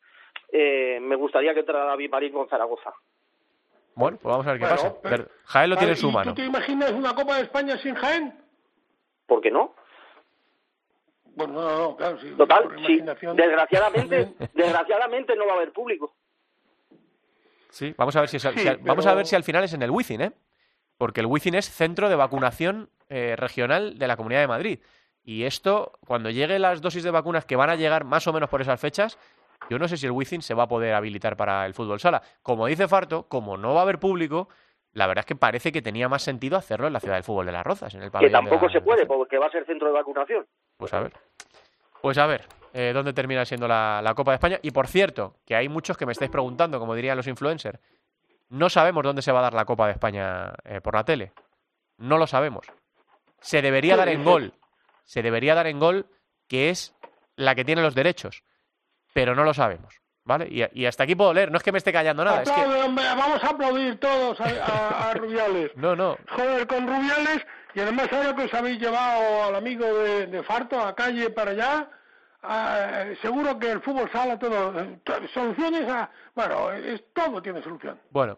eh, me gustaría que entrara David Marín con Zaragoza. Bueno, pues vamos a ver qué pasa. Jaén lo tiene en su mano. ¿Tú te imaginas una Copa de España sin Jaén? ¿Por qué no? Bueno, no, no, claro, sí. Total, sí. Desgraciadamente, <laughs> desgraciadamente no va a haber público. Sí, vamos a ver si, vamos a ver si al final es en el Wizzing, ¿eh? Porque el Wizzing es centro de vacunación eh, regional de la Comunidad de Madrid. Y esto, cuando lleguen las dosis de vacunas que van a llegar más o menos por esas fechas, yo no sé si el Wizzing se va a poder habilitar para el fútbol sala. Como dice Farto, como no va a haber público, la verdad es que parece que tenía más sentido hacerlo en la ciudad del fútbol de las Rozas, en el Que tampoco la se puede, porque va a ser centro de vacunación. Pues a ver. Pues a ver, eh, ¿dónde termina siendo la, la Copa de España? Y por cierto, que hay muchos que me estáis preguntando, como dirían los influencers, no sabemos dónde se va a dar la Copa de España eh, por la tele. No lo sabemos. Se debería ¿Qué dar en gol. Se debería dar en gol, que es la que tiene los derechos. Pero no lo sabemos. ¿Vale? Y, y hasta aquí puedo leer. No es que me esté callando nada. Es que... Aplaude, hombre, vamos a aplaudir todos a, a- a <laughs> Rubiales. No, no. Joder, con Rubiales, y además ahora que os habéis llevado al amigo de, de Farto a calle para allá, ah, seguro que el fútbol sala todo, to- soluciones a, bueno, es, todo tiene solución. Bueno,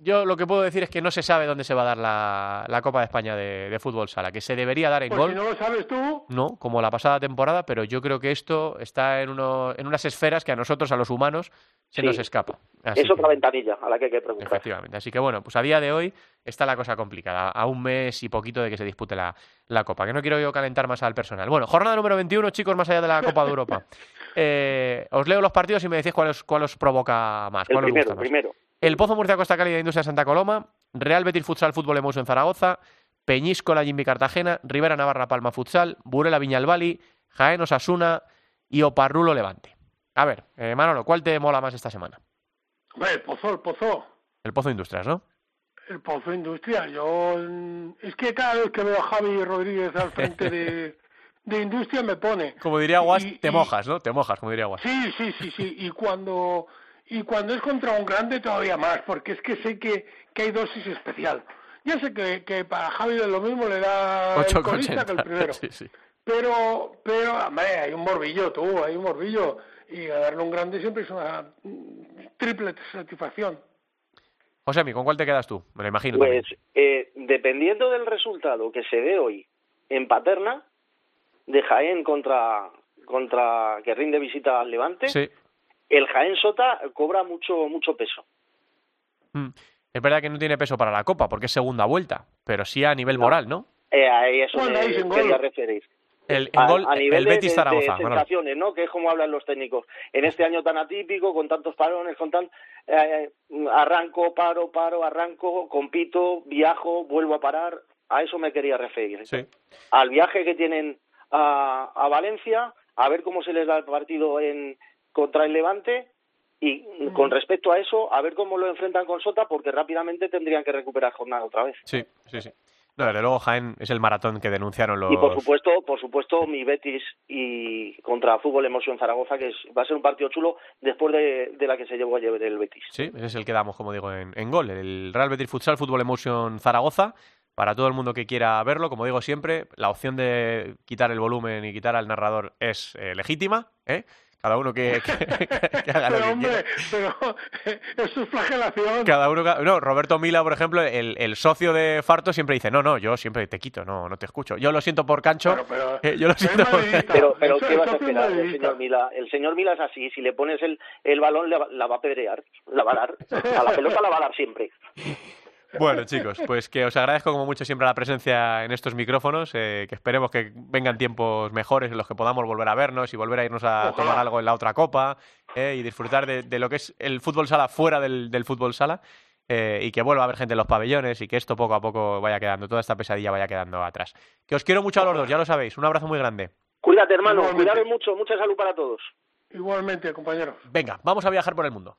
yo lo que puedo decir es que no se sabe dónde se va a dar la, la Copa de España de, de fútbol sala. Que se debería dar en Pues gol. si no lo sabes tú, No, como la pasada temporada, pero yo creo que esto está en, uno, en unas esferas que a nosotros, a los humanos, se Sí. nos escapa. Así es que, otra ventanilla a la que hay que preguntar. efectivamente. Así que bueno, pues a día de hoy está la cosa complicada, a un mes y poquito de que se dispute la, la Copa, que no quiero yo calentar más al personal. Bueno, jornada número 21, chicos, más allá de la Copa de Europa. <laughs> Eh, os leo los partidos y me decís cuál os, cuál os provoca más, El cuál os primero, gusta más. primero. El Pozo Murcia Costa Cálida de Industria Santa Coloma, Real Betis Futsal Fútbol Emoso en Zaragoza, Peñíscola Jimmy Cartagena, Rivera Navarra Palma Futsal, Burela Viñalbali, Jaén Osasuna y Oparrulo Levante. A ver, eh, Manolo, ¿cuál te mola más esta semana? hombre, el pozo, el pozo, El Pozo Industrias, ¿no? El pozo industrial. Yo, es que cada vez que veo a Javi Rodríguez al frente de, <laughs> de industria me pone. Como diría Guas, Y- te y- mojas, ¿no? Te mojas, como diría Guas. Sí, sí, sí, sí. Y cuando y cuando es contra un grande todavía más, porque es que sé que, que hay dosis especial. Ya sé que, que para Javi de lo mismo le da el colista que el 8,80. primero. Sí, sí. Pero, pero, hombre, hay un morbillo, tú, hay un morbillo. Y ganarle un grande siempre es una triple satisfacción. José, ¿con cuál te quedas tú? Me lo imagino. Pues eh, dependiendo del resultado que se dé hoy en Paterna, de Jaén contra, contra que rinde visita al Levante, Sí. el Jaén Sota cobra mucho, mucho peso. Mm. Es verdad que no tiene peso para la Copa, porque es segunda vuelta, pero sí a nivel No. moral, ¿no? Eh, a eso Bueno, me quería referir. El, A, gol, a nivel el de- Betis de, Zaragoza. de sensaciones, ¿no? Que es como hablan los técnicos. En este año tan atípico, con tantos parones, con tal... eh, arranco, paro, paro, arranco, compito, viajo, vuelvo a parar. A eso me quería referir. Sí. Al viaje que tienen a, a Valencia, a ver cómo se les da el partido en contra el Levante y con respecto a eso, a ver cómo lo enfrentan con Sota, porque rápidamente tendrían que recuperar jornada otra vez. Sí, sí, sí. No, desde luego Jaén es el maratón que denunciaron los... Y por supuesto, por supuesto, mi Betis y contra Fútbol Emoción Zaragoza, que es, va a ser un partido chulo después de, de la que se llevó ayer el Betis. Sí, ese es el que damos, como digo, en, en gol. El Real Betis Futsal Fútbol Emotion Zaragoza. Para todo el mundo que quiera verlo, como digo siempre, la opción de quitar el volumen y quitar al narrador es eh, legítima. ¿eh? Cada uno que, que- que haga lo Pero que hombre, quiera. pero <laughs> es flagelación. Cada uno, no, Roberto Mila, por ejemplo, el, el socio de Farto siempre dice, no, no, yo siempre te quito, no, no te escucho. Yo lo siento por Cancho, Pero- pero- eh, yo lo pero es siento por madridista. Pero, pero Eso- ¿qué vas a esperar del señor Mila? El señor Mila es así, si le pones el, el balón le va- la va a pedrear, la va a dar, a la pelota la va a dar siempre. Bueno, chicos, pues que os agradezco como mucho siempre la presencia en estos micrófonos, eh, que esperemos que vengan tiempos mejores en los que podamos volver a vernos y volver a irnos a Ojalá. tomar algo en la otra copa eh, y disfrutar de, de lo que es el fútbol sala fuera del, del fútbol sala eh, y que vuelva a haber gente en los pabellones y que esto poco a poco vaya quedando, toda esta pesadilla vaya quedando atrás. Que os quiero mucho a los dos, ya lo sabéis, un abrazo muy grande. Cuídate, hermano, cuidaros mucho, mucha salud para todos. Igualmente, compañeros. Venga, vamos a viajar por el mundo.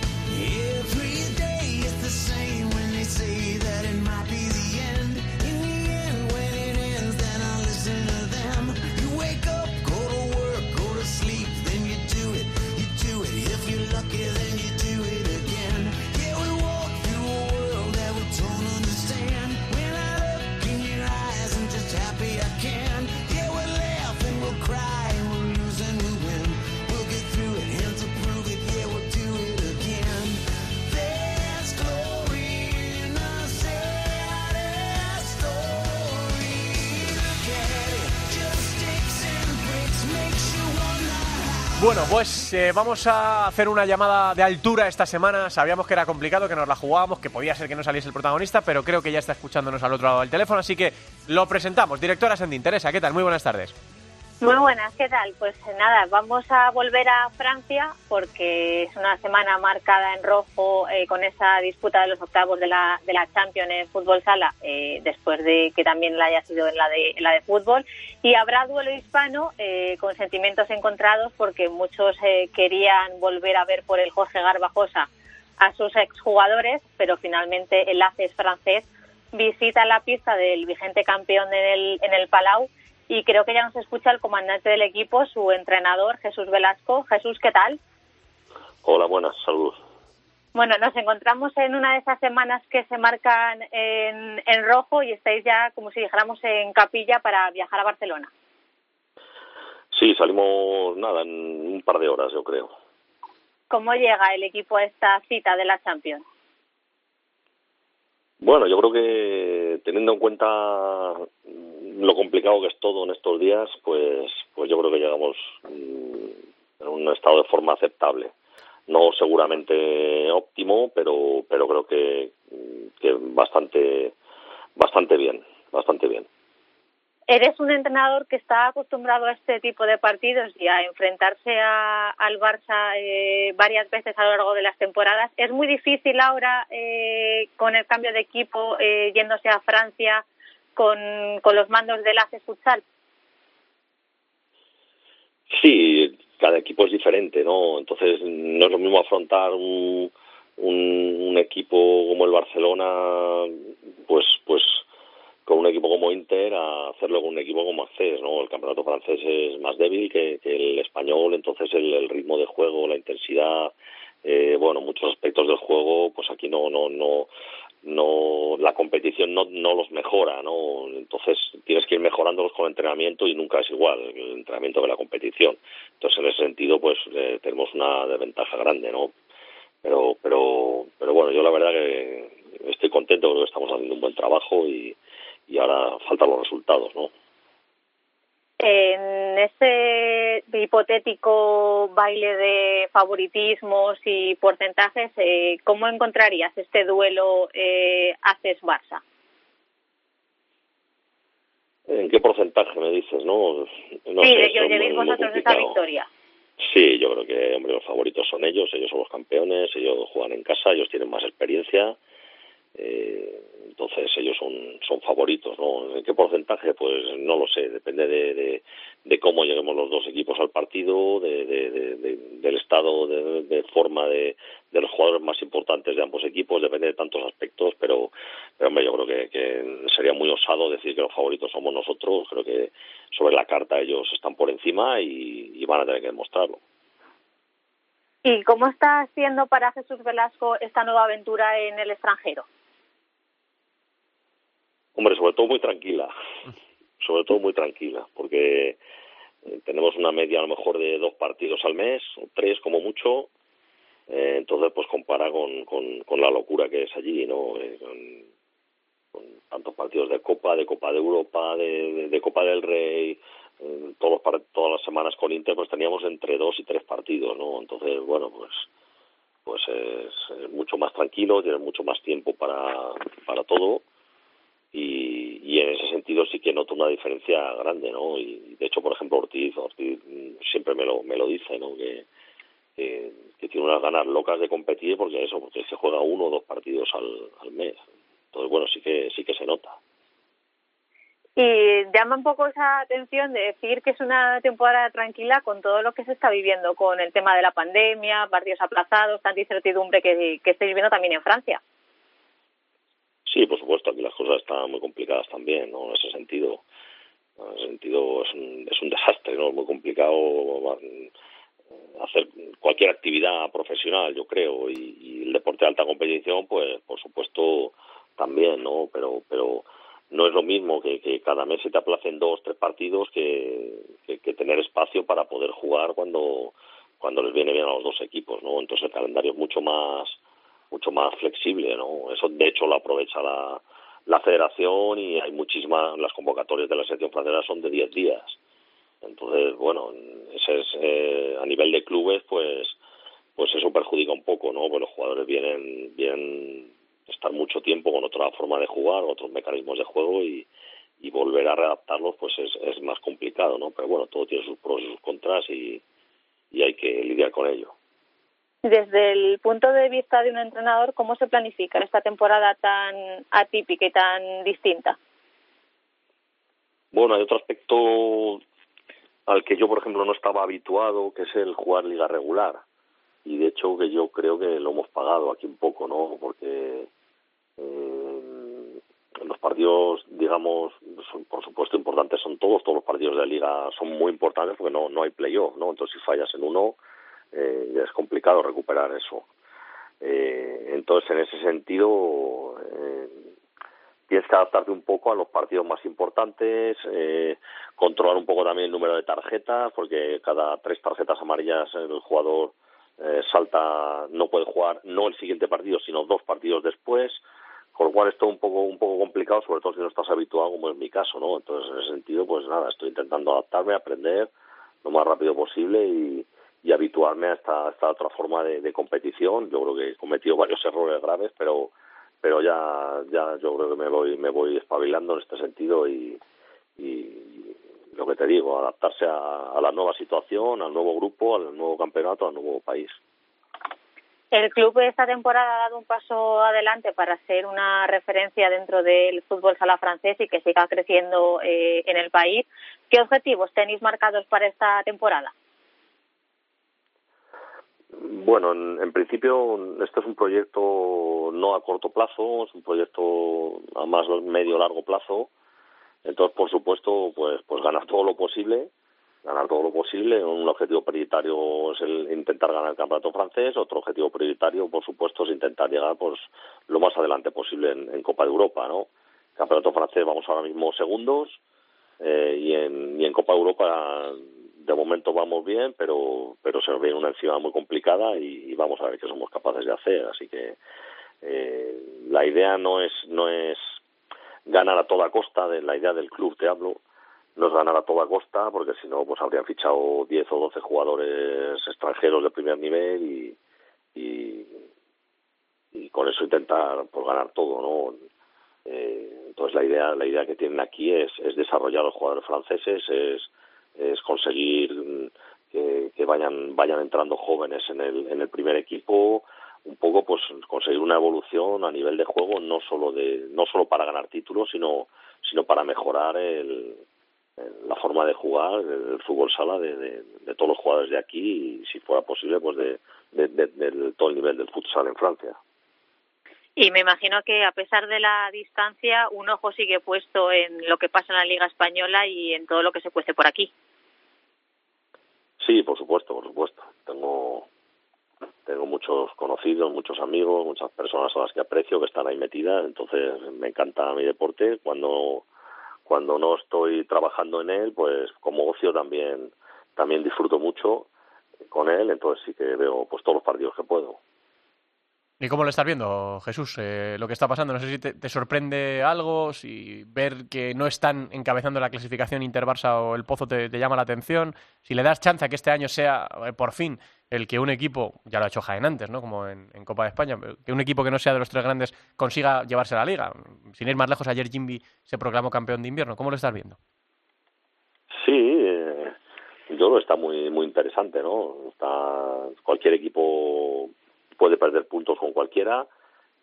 Bueno, pues eh, vamos a hacer una llamada de altura esta semana. Sabíamos que era complicado, que nos la jugábamos, que podía ser que no saliese el protagonista, pero creo que ya está escuchándonos al otro lado del teléfono, así que lo presentamos. Directora Sendín, Teresa, ¿qué tal? Muy buenas tardes. Muy buenas, ¿qué tal? Pues nada, vamos a volver a Francia porque es una semana marcada en rojo eh, con esa disputa de los octavos de la, de la Champions en fútbol sala, eh, después de que también la haya sido en la de, la de fútbol. Y habrá duelo hispano eh, con sentimientos encontrados porque muchos eh, querían volver a ver por el Jorge Garbajosa a sus exjugadores, pero finalmente el ACES francés visita la pista del vigente campeón en el, en el Palau y creo que ya nos escucha el comandante del equipo, su entrenador, Jesús Velasco. Jesús, ¿qué tal? Hola, buenas, saludos. Bueno, nos encontramos en una de esas semanas que se marcan en, en rojo y estáis ya, como si dijéramos, en capilla para viajar a Barcelona. Sí, salimos, nada, en un par de horas, yo creo. ¿Cómo llega el equipo a esta cita de la Champions? Bueno, yo creo que teniendo en cuenta lo complicado que es todo en estos días, pues, pues yo creo que llegamos mm, en un estado de forma aceptable. No seguramente óptimo, pero, pero creo que, que bastante, bastante bien, bastante bien. Eres un entrenador que está acostumbrado a este tipo de partidos y a enfrentarse a, al Barça eh, varias veces a lo largo de las temporadas. Es muy difícil ahora, eh, con el cambio de equipo, eh, yéndose a Francia, con, con los mandos del ACE Futsal. Sí, cada equipo es diferente, ¿no? Entonces no es lo mismo afrontar un, un, un equipo como el Barcelona, pues, pues con un equipo como Inter a hacerlo con un equipo como Access, ¿no? El campeonato francés es más débil que, que el español, entonces el, ritmo de juego, la intensidad, eh, bueno, muchos aspectos del juego, pues aquí no, no, no, no, la competición no, no los mejora, ¿no? Entonces tienes que ir mejorándolos con entrenamiento y nunca es igual el entrenamiento que la competición. Entonces en ese sentido, pues eh, tenemos una desventaja grande, ¿no? Pero, pero, pero bueno, yo la verdad que estoy contento porque estamos haciendo un buen trabajo y, y ahora faltan los resultados, ¿no? En ese hipotético baile de favoritismos y porcentajes, eh, ¿cómo encontrarías este duelo eh, Haces-Barça? ¿En qué porcentaje me dices, no? no sí, sé, de eso que es llevéis vosotros esta victoria. Sí, yo creo que hombre, los favoritos son ellos, ellos son los campeones, ellos juegan en casa, ellos tienen más experiencia, eh, entonces ellos son, son favoritos, ¿no? ¿En qué porcentaje? Pues no lo sé, depende de, de, cómo lleguemos los dos equipos al partido, de, de- de- de- del estado de, forma de, los jugadores más importantes de ambos equipos, depende de tantos aspectos, pero, pero hombre, yo creo que, que sería muy osado decir que los favoritos somos nosotros, creo que sobre la carta ellos están por encima y, y van a tener que demostrarlo. ¿Y cómo está siendo para Jesús Velasco esta nueva aventura en el extranjero? Hombre, sobre todo muy tranquila, sobre todo muy tranquila, porque eh, tenemos una media a lo mejor de dos partidos al mes, o tres como mucho, eh, entonces pues compara con, con, con la locura que es allí, ¿no? Eh, con, tantos partidos de Copa, de Copa de Europa, de, Copa del Rey, todos los todas las semanas con Inter pues teníamos entre dos y tres partidos, ¿no? Entonces, bueno, pues pues es, es mucho más tranquilo, tienes mucho más tiempo para, para todo y, y en ese sentido sí que noto una diferencia grande, ¿no? Y de hecho, por ejemplo, Ortiz, Ortiz siempre me lo, me lo dice, ¿no? Que, que, que tiene unas ganas locas de competir porque eso, porque se juega uno o dos partidos al, al mes. Entonces, bueno, sí que, sí que se nota. Y llama un poco esa atención de decir que es una temporada tranquila con todo lo que se está viviendo, con el tema de la pandemia, partidos aplazados, tanta incertidumbre que, que estáis viviendo también en Francia. Sí, por supuesto, aquí las cosas están muy complicadas también, ¿no? En ese sentido, en ese sentido es un, es un desastre, ¿no? Es muy complicado mm, hacer cualquier actividad profesional, yo creo, y, y el deporte de alta competición, pues, por supuesto, también, ¿no? Pero, pero no es lo mismo que, que cada mes se te aplacen dos, tres partidos que, que, que tener espacio para poder jugar cuando cuando les viene bien a los dos equipos, ¿no? Entonces el calendario es mucho más mucho más flexible, ¿no? Eso de hecho lo aprovecha la, la federación y hay muchísimas, las convocatorias de la selección francesa son de 10 días. Entonces, bueno, ese es, eh, a nivel de clubes, pues pues eso perjudica un poco, ¿no? Pues los jugadores vienen, vienen estar mucho tiempo con otra forma de jugar, otros mecanismos de juego y, y volver a readaptarlos pues es, es más complicado, ¿no? Pero bueno, todo tiene sus pros y sus contras y, y hay que lidiar con ello. Desde el punto de vista de un entrenador, ¿cómo se planifica esta temporada tan atípica y tan distinta? Bueno, hay otro aspecto al que yo, por ejemplo, no estaba habituado, que es el jugar liga regular. Y de hecho que yo creo que lo hemos pagado aquí un poco, ¿no? Porque eh, los partidos, digamos, son, por supuesto importantes son todos, todos los partidos de la liga son muy importantes porque no, no hay playoff, ¿no? Entonces si fallas en uno, eh, ya es complicado recuperar eso. Eh, entonces en ese sentido eh, tienes que adaptarte un poco a los partidos más importantes, eh, controlar un poco también el número de tarjetas, porque cada tres tarjetas amarillas el jugador eh, salta, no puede jugar no el siguiente partido, sino dos partidos después, con lo cual es todo un poco, un poco complicado, sobre todo si no estás habituado, como es mi caso, ¿no? Entonces, en ese sentido, pues nada, estoy intentando adaptarme, aprender lo más rápido posible y, y habituarme a esta, esta otra forma de, competición. Yo creo que he cometido varios errores graves, pero pero ya ya yo creo que me voy me voy espabilando en este sentido y, y lo que te digo adaptarse a, a la nueva situación al nuevo grupo al nuevo campeonato al nuevo país El club esta temporada ha dado un paso adelante para ser una referencia dentro del fútbol sala francés y que siga creciendo eh, en el país. ¿Qué objetivos tenéis marcados para esta temporada? Bueno, en, en principio este es un proyecto no a corto plazo, es un proyecto a más medio largo plazo. Entonces, por supuesto, pues pues ganar todo lo posible, ganar todo lo posible. Un objetivo prioritario es el intentar ganar el campeonato francés. Otro objetivo prioritario, por supuesto, es intentar llegar pues lo más adelante posible en, en Copa de Europa, ¿no? Campeonato francés vamos ahora mismo segundos eh, y en y en Copa de Europa de momento vamos bien, pero pero se nos viene una encima muy complicada y, vamos a ver qué somos capaces de hacer. Así que eh, la idea no es no es ganar a toda costa, de la idea del club te hablo, no es ganar a toda costa, porque si no, pues habrían fichado 10 o 12 jugadores extranjeros de primer nivel y, y, y con eso intentar pues, ganar todo, ¿no? Eh, entonces la idea la idea que tienen aquí es, es desarrollar a los jugadores franceses, es es conseguir mm, que, que vayan vayan entrando jóvenes en el en el primer equipo un poco pues conseguir una evolución a nivel de juego no solo de no solo para ganar títulos sino sino para mejorar el, la forma de jugar el fútbol sala de, de, todos los jugadores de aquí y si fuera posible pues de, de, de- todo el nivel del futsal en Francia Y me imagino que a pesar de la distancia, un ojo sigue puesto en lo que pasa en la Liga Española y en todo lo que se cueste por aquí. Sí, por supuesto, por supuesto. Tengo tengo muchos conocidos, muchos amigos, muchas personas a las que aprecio que están ahí metidas, entonces me encanta mi deporte. Cuando cuando no estoy trabajando en él, pues como ocio también también disfruto mucho con él, entonces sí que veo pues todos los partidos que puedo. ¿Y cómo lo estás viendo, Jesús? Eh, lo que está pasando, no sé si te, sorprende algo, si ver que no están encabezando la clasificación Inter-Barça o el Pozo te, llama la atención, si le das chance a que este año sea, eh, por fin, el que un equipo, ya lo ha hecho Jaén antes, ¿no? como en, Copa de España, que un equipo que no sea de los tres grandes consiga llevarse la liga. Sin ir más lejos, ayer Jimby se proclamó campeón de invierno. ¿Cómo lo estás viendo? Sí, eh, yo que está muy muy interesante, ¿no? Está cualquier equipo puede perder puntos con cualquiera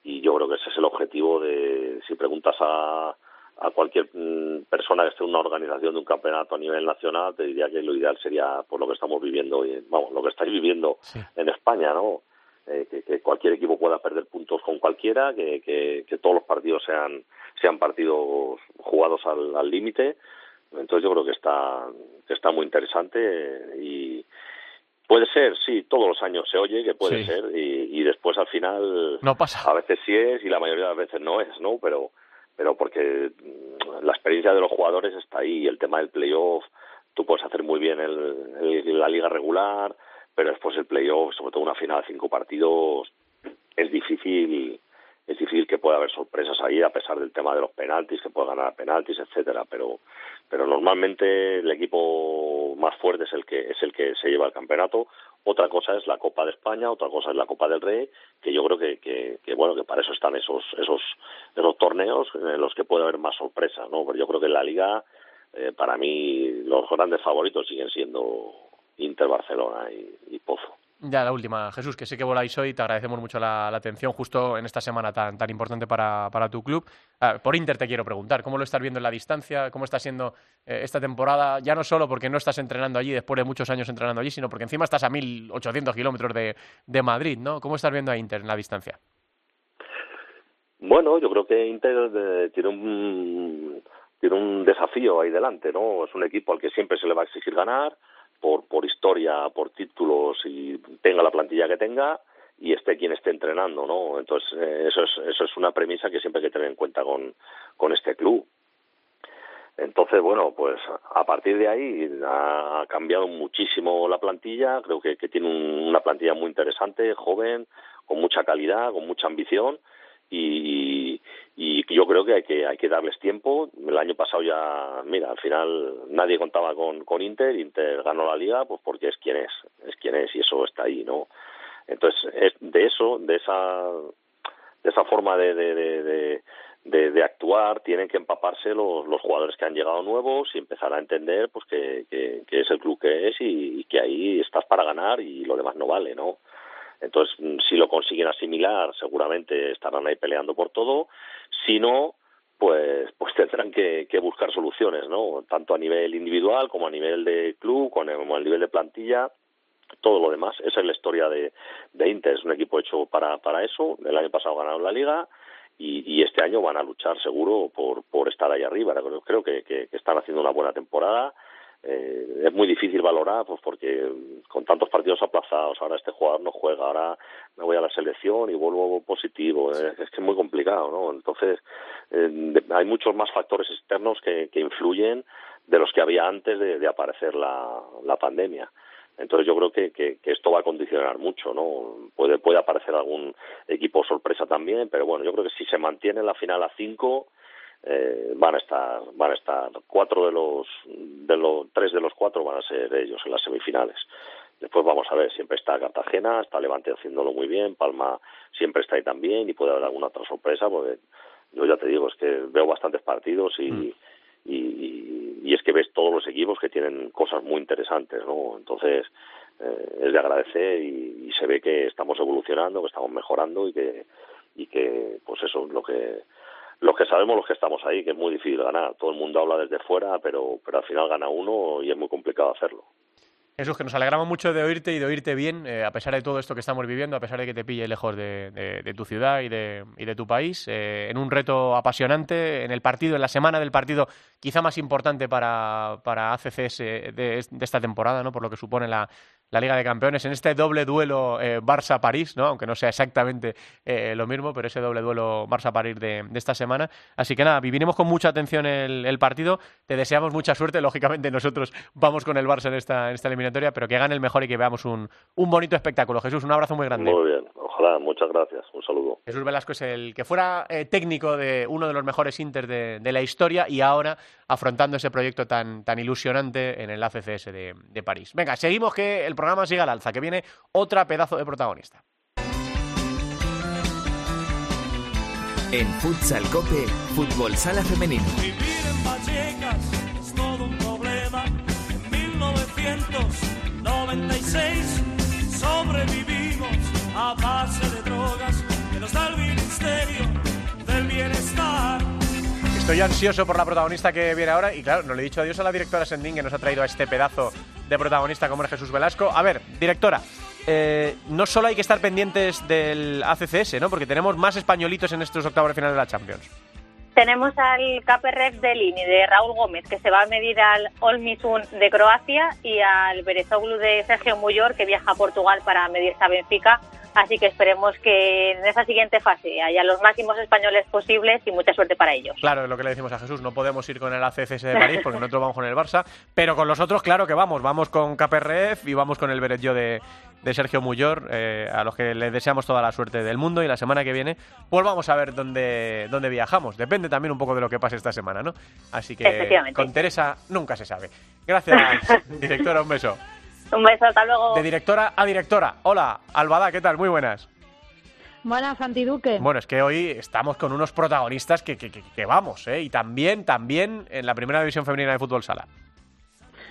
y yo creo que ese es el objetivo de si preguntas a a cualquier mm, persona que esté en una organización de un campeonato a nivel nacional te diría que lo ideal sería por lo que estamos viviendo hoy, vamos, lo que estáis viviendo en España, ¿no? Eh, que, que cualquier equipo pueda perder puntos con cualquiera, que, que, que todos los partidos sean sean partidos jugados al al límite. Entonces yo creo que está que está muy interesante y puede ser, sí, todos los años se oye que puede Sí. ser y, y después al final No pasa. a veces sí es y la mayoría de las veces no es, ¿no? Pero pero porque mm, la experiencia de los jugadores está ahí, el tema del playoff, tú puedes hacer muy bien el, el- la liga regular, pero después el playoff, sobre todo una final de cinco partidos, es difícil es difícil que pueda haber sorpresas ahí a pesar del tema de los penaltis, que pueda ganar penaltis, etcétera, pero pero normalmente el equipo más fuerte es el que es el que se lleva el campeonato. Otra cosa es la Copa de España, otra cosa es la Copa del Rey, que yo creo que, que, que bueno que para eso están esos esos esos torneos en los que puede haber más sorpresas, ¿no? Pero yo creo que en la Liga eh, para mí los grandes favoritos siguen siendo Inter, Barcelona y, y Pozo. Ya la última, Jesús, que sé que voláis hoy, te agradecemos mucho la, atención justo en esta semana tan, tan importante para, para tu club. Ah, por Inter te quiero preguntar, ¿cómo lo estás viendo en la distancia? ¿Cómo está siendo eh, esta temporada? Ya no solo porque no estás entrenando allí después de muchos años entrenando allí, sino porque encima estás a 1.800 kilómetros de, de Madrid, ¿no? ¿Cómo estás viendo a Inter en la distancia? Bueno, yo creo que Inter eh, tiene un tiene un desafío ahí delante, ¿no? Es un equipo al que siempre se le va a exigir ganar por por historia, por títulos y tenga la plantilla que tenga y esté quien esté entrenando, ¿no? Entonces eh, eso es eso es una premisa que siempre hay que tener en cuenta con con este club. Entonces, bueno, pues a partir de ahí ha cambiado muchísimo la plantilla. Creo que, que tiene un- una plantilla muy interesante, joven, con mucha calidad, con mucha ambición. Y, y yo creo que hay que hay que darles tiempo. El año pasado ya, mira, al final nadie contaba con, con Inter. Inter ganó la liga, pues porque es quien es, es quien es y eso está ahí, ¿no? Entonces, es de eso, de esa de esa forma de, de, de, de, de- de actuar tienen que empaparse los, los jugadores que han llegado nuevos y empezar a entender pues que, que, es el club que es y, y que ahí estás para ganar y lo demás no vale, ¿no? Entonces, mm, si lo consiguen asimilar, seguramente estarán ahí peleando por todo. Si no, pues, <laughs> pues tendrán que, que buscar soluciones, ¿no? Tanto a nivel individual como a nivel de club, como a nivel de plantilla todo lo demás. Esa es la historia de, de Inter, es un equipo hecho para, para eso. El año pasado ganaron la liga y, y este año van a luchar seguro por, por estar ahí arriba. Creo, que, que están haciendo una buena temporada. Eh, es muy difícil valorar pues porque con tantos partidos aplazados, ahora este jugador no juega, ahora me voy a la selección y vuelvo positivo, es que es muy complicado, ¿no? Entonces, eh, hay muchos más factores externos que, que influyen de los que había antes de, de aparecer la, la pandemia. Entonces yo creo que, que, que esto va a condicionar mucho, ¿no? Puede, puede aparecer algún equipo sorpresa también, pero bueno, yo creo que si se mantiene la final a cinco, eh, van a estar, van a estar cuatro de los, de los, tres de los cuatro van a ser ellos en las semifinales. Después vamos a ver, siempre está Cartagena, está Levante haciéndolo muy bien, Palma siempre está ahí también y puede haber alguna otra sorpresa porque yo ya te digo, es que veo bastantes partidos y, y, y- y es que ves todos los equipos que tienen cosas muy interesantes, ¿no? Entonces, eh, es de agradecer y, y se ve que estamos evolucionando, que estamos mejorando y que, y que pues eso es lo que los que sabemos los que estamos ahí, que es muy difícil ganar. Todo el mundo habla desde fuera, pero, pero al final gana uno y es muy complicado hacerlo. Jesús, que nos alegramos mucho de oírte y de oírte bien, eh, a pesar de todo esto que estamos viviendo, a pesar de que te pille lejos de, tu ciudad y de, y de tu país, eh, en un reto apasionante, en el partido, en la semana del partido quizá más importante para, para ACCS de esta temporada, ¿no? por lo que supone la, la Liga de Campeones, en este doble duelo eh, Barça-París, ¿no? aunque no sea exactamente eh, lo mismo, pero ese doble duelo Barça-París de, de esta semana. Así que nada, viviremos con mucha atención el, el partido, te deseamos mucha suerte, <laughs> lógicamente nosotros vamos con el Barça en esta, en esta eliminatoria, pero que gane el mejor y que veamos un, un bonito espectáculo. Jesús, un abrazo muy grande. Muy bien, muchas gracias, un saludo. Jesús Velasco es el que fuera eh, técnico de uno de los mejores Inter de, de la historia y ahora afrontando ese proyecto tan, tan ilusionante en el ACCS de, de París. Venga, seguimos que el programa siga al alza, que viene otra pedazo de protagonista. En Futsal Cope, Fútbol Sala Femenino. Vivir en Vallecas es todo un problema. En 1996 sobrevivimos a base de drogas que nos da el ministerio del bienestar. Estoy ansioso por la protagonista que viene ahora y claro, no le he dicho adiós a la directora Sendín que nos ha traído a este pedazo de protagonista como es Jesús Velasco. A ver, directora, eh, no solo hay que estar pendientes del ACCS, ¿no? Porque tenemos más españolitos en estos octavos de final de la Champions. Tenemos al Caperref de Lini, de Raúl Gómez, que se va a medir al Olmisun de Croacia y al Berezoglu de Sergio Muyor, que viaja a Portugal para medirse a Benfica Así que esperemos que en esa siguiente fase haya los máximos españoles posibles y mucha suerte para ellos. Claro, es lo que le decimos a Jesús, no podemos ir con el ACCS de París <laughs> porque nosotros vamos con el Barça, pero con los otros claro que vamos, vamos con KPRF y vamos con el Beretjo de, de Sergio Muyor, eh, a los que les deseamos toda la suerte del mundo y la semana que viene pues vamos a ver dónde, dónde viajamos. Depende también un poco de lo que pase esta semana, ¿no? Así que con Teresa nunca se sabe. Gracias, <laughs> directora, un beso. Un beso, hasta luego. De directora a directora. Hola, Albada, ¿qué tal? Muy buenas. Buenas, Santi Duque. Bueno, es que hoy estamos con unos protagonistas que, que, que- que vamos, ¿eh? Y también, también en la primera división femenina de fútbol sala.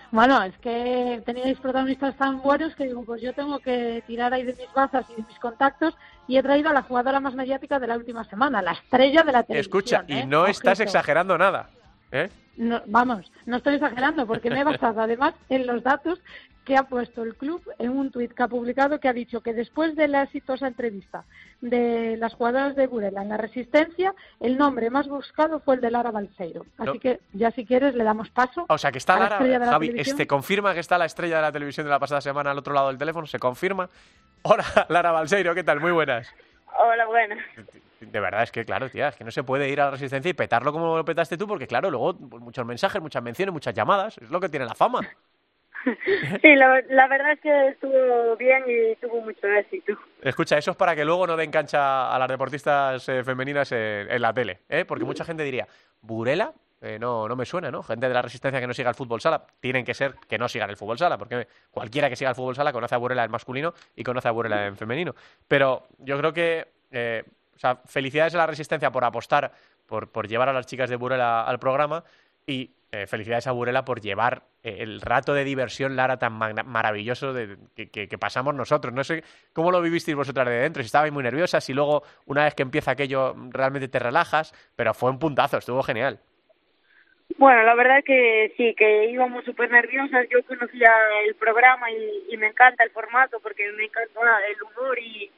Bueno, es que teníais protagonistas tan buenos que digo, pues yo tengo que tirar ahí de mis bazas y de mis contactos y he traído a la jugadora más mediática de la última semana, la estrella de la televisión. Escucha, y ¿eh? no estás Ojito. exagerando nada. ¿eh? No, vamos, no estoy exagerando porque me he basado además en los datos que ha puesto el club en un tuit que ha publicado que ha dicho que después de la exitosa entrevista de las jugadoras de Burela en la Resistencia, el nombre más buscado fue el de Lara Balseiro. Así No. que ya si quieres le damos paso. O sea, que está Lara, estrella de la Javi, televisión. este confirma que está la estrella de la televisión de la pasada semana al otro lado del teléfono, se confirma. Hola, Lara Balseiro, ¿qué tal? Muy buenas. Hola, buenas. De verdad, es que claro, tía, es que no se puede ir a la resistencia y petarlo como lo petaste tú, porque claro, luego pues, muchos mensajes, muchas menciones, muchas llamadas, es lo que tiene la fama. <laughs> Sí, la, la verdad es que estuvo bien y tuvo mucho éxito. Escucha, eso es para que luego no den cancha a las deportistas eh, femeninas en, en la tele, ¿eh? Porque mucha gente diría, ¿Burela? Eh, no, no me suena, ¿no? Gente de la resistencia que no siga el fútbol sala, tienen que ser que no sigan el fútbol sala, porque cualquiera que siga el fútbol sala conoce a Burela en masculino y conoce a Burela en femenino. Pero yo creo que, eh, o sea, felicidades a la resistencia por apostar, por, por llevar a las chicas de Burela al programa y eh, felicidades a Burela por llevar eh, el rato de diversión, Lara, tan maravilloso de- que, que- que pasamos nosotros. No sé cómo lo vivisteis vosotras de dentro, si estabais muy nerviosas, si luego, una vez que empieza aquello, realmente te relajas, pero fue un puntazo, estuvo genial. Bueno, la verdad que sí, que íbamos súper nerviosas. Yo conocía el programa y, y me encanta el formato porque me encanta el humor y,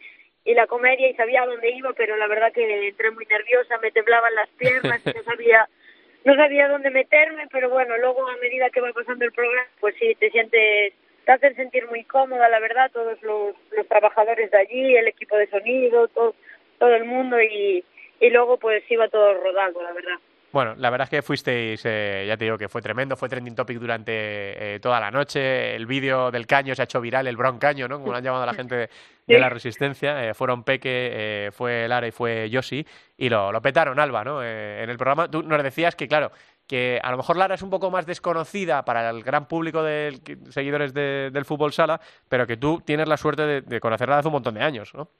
y la comedia y sabía dónde iba, pero la verdad que entré muy nerviosa, me temblaban las piernas, y no sabía <laughs> no sabía dónde meterme, pero bueno, luego a medida que va pasando el programa, pues sí, te sientes, te hacen sentir muy cómoda, la verdad, todos los, los trabajadores de allí, el equipo de sonido, todo, todo el mundo y, y luego pues iba todo rodando, la verdad. Bueno, la verdad es que fuisteis, eh, ya te digo que fue tremendo, fue trending topic durante eh, toda la noche, el vídeo del caño se ha hecho viral, el Bron Caño, ¿no? Como lo han llamado la gente de, de la Resistencia, eh, fueron Peque, eh, fue Lara y fue Yoshi, y lo, lo petaron, Alba, ¿no? Eh, en el programa tú nos decías que, claro, que a lo mejor Lara es un poco más desconocida para el gran público de seguidores de- del fútbol sala, pero que tú tienes la suerte de, de conocerla hace un montón de años, ¿no?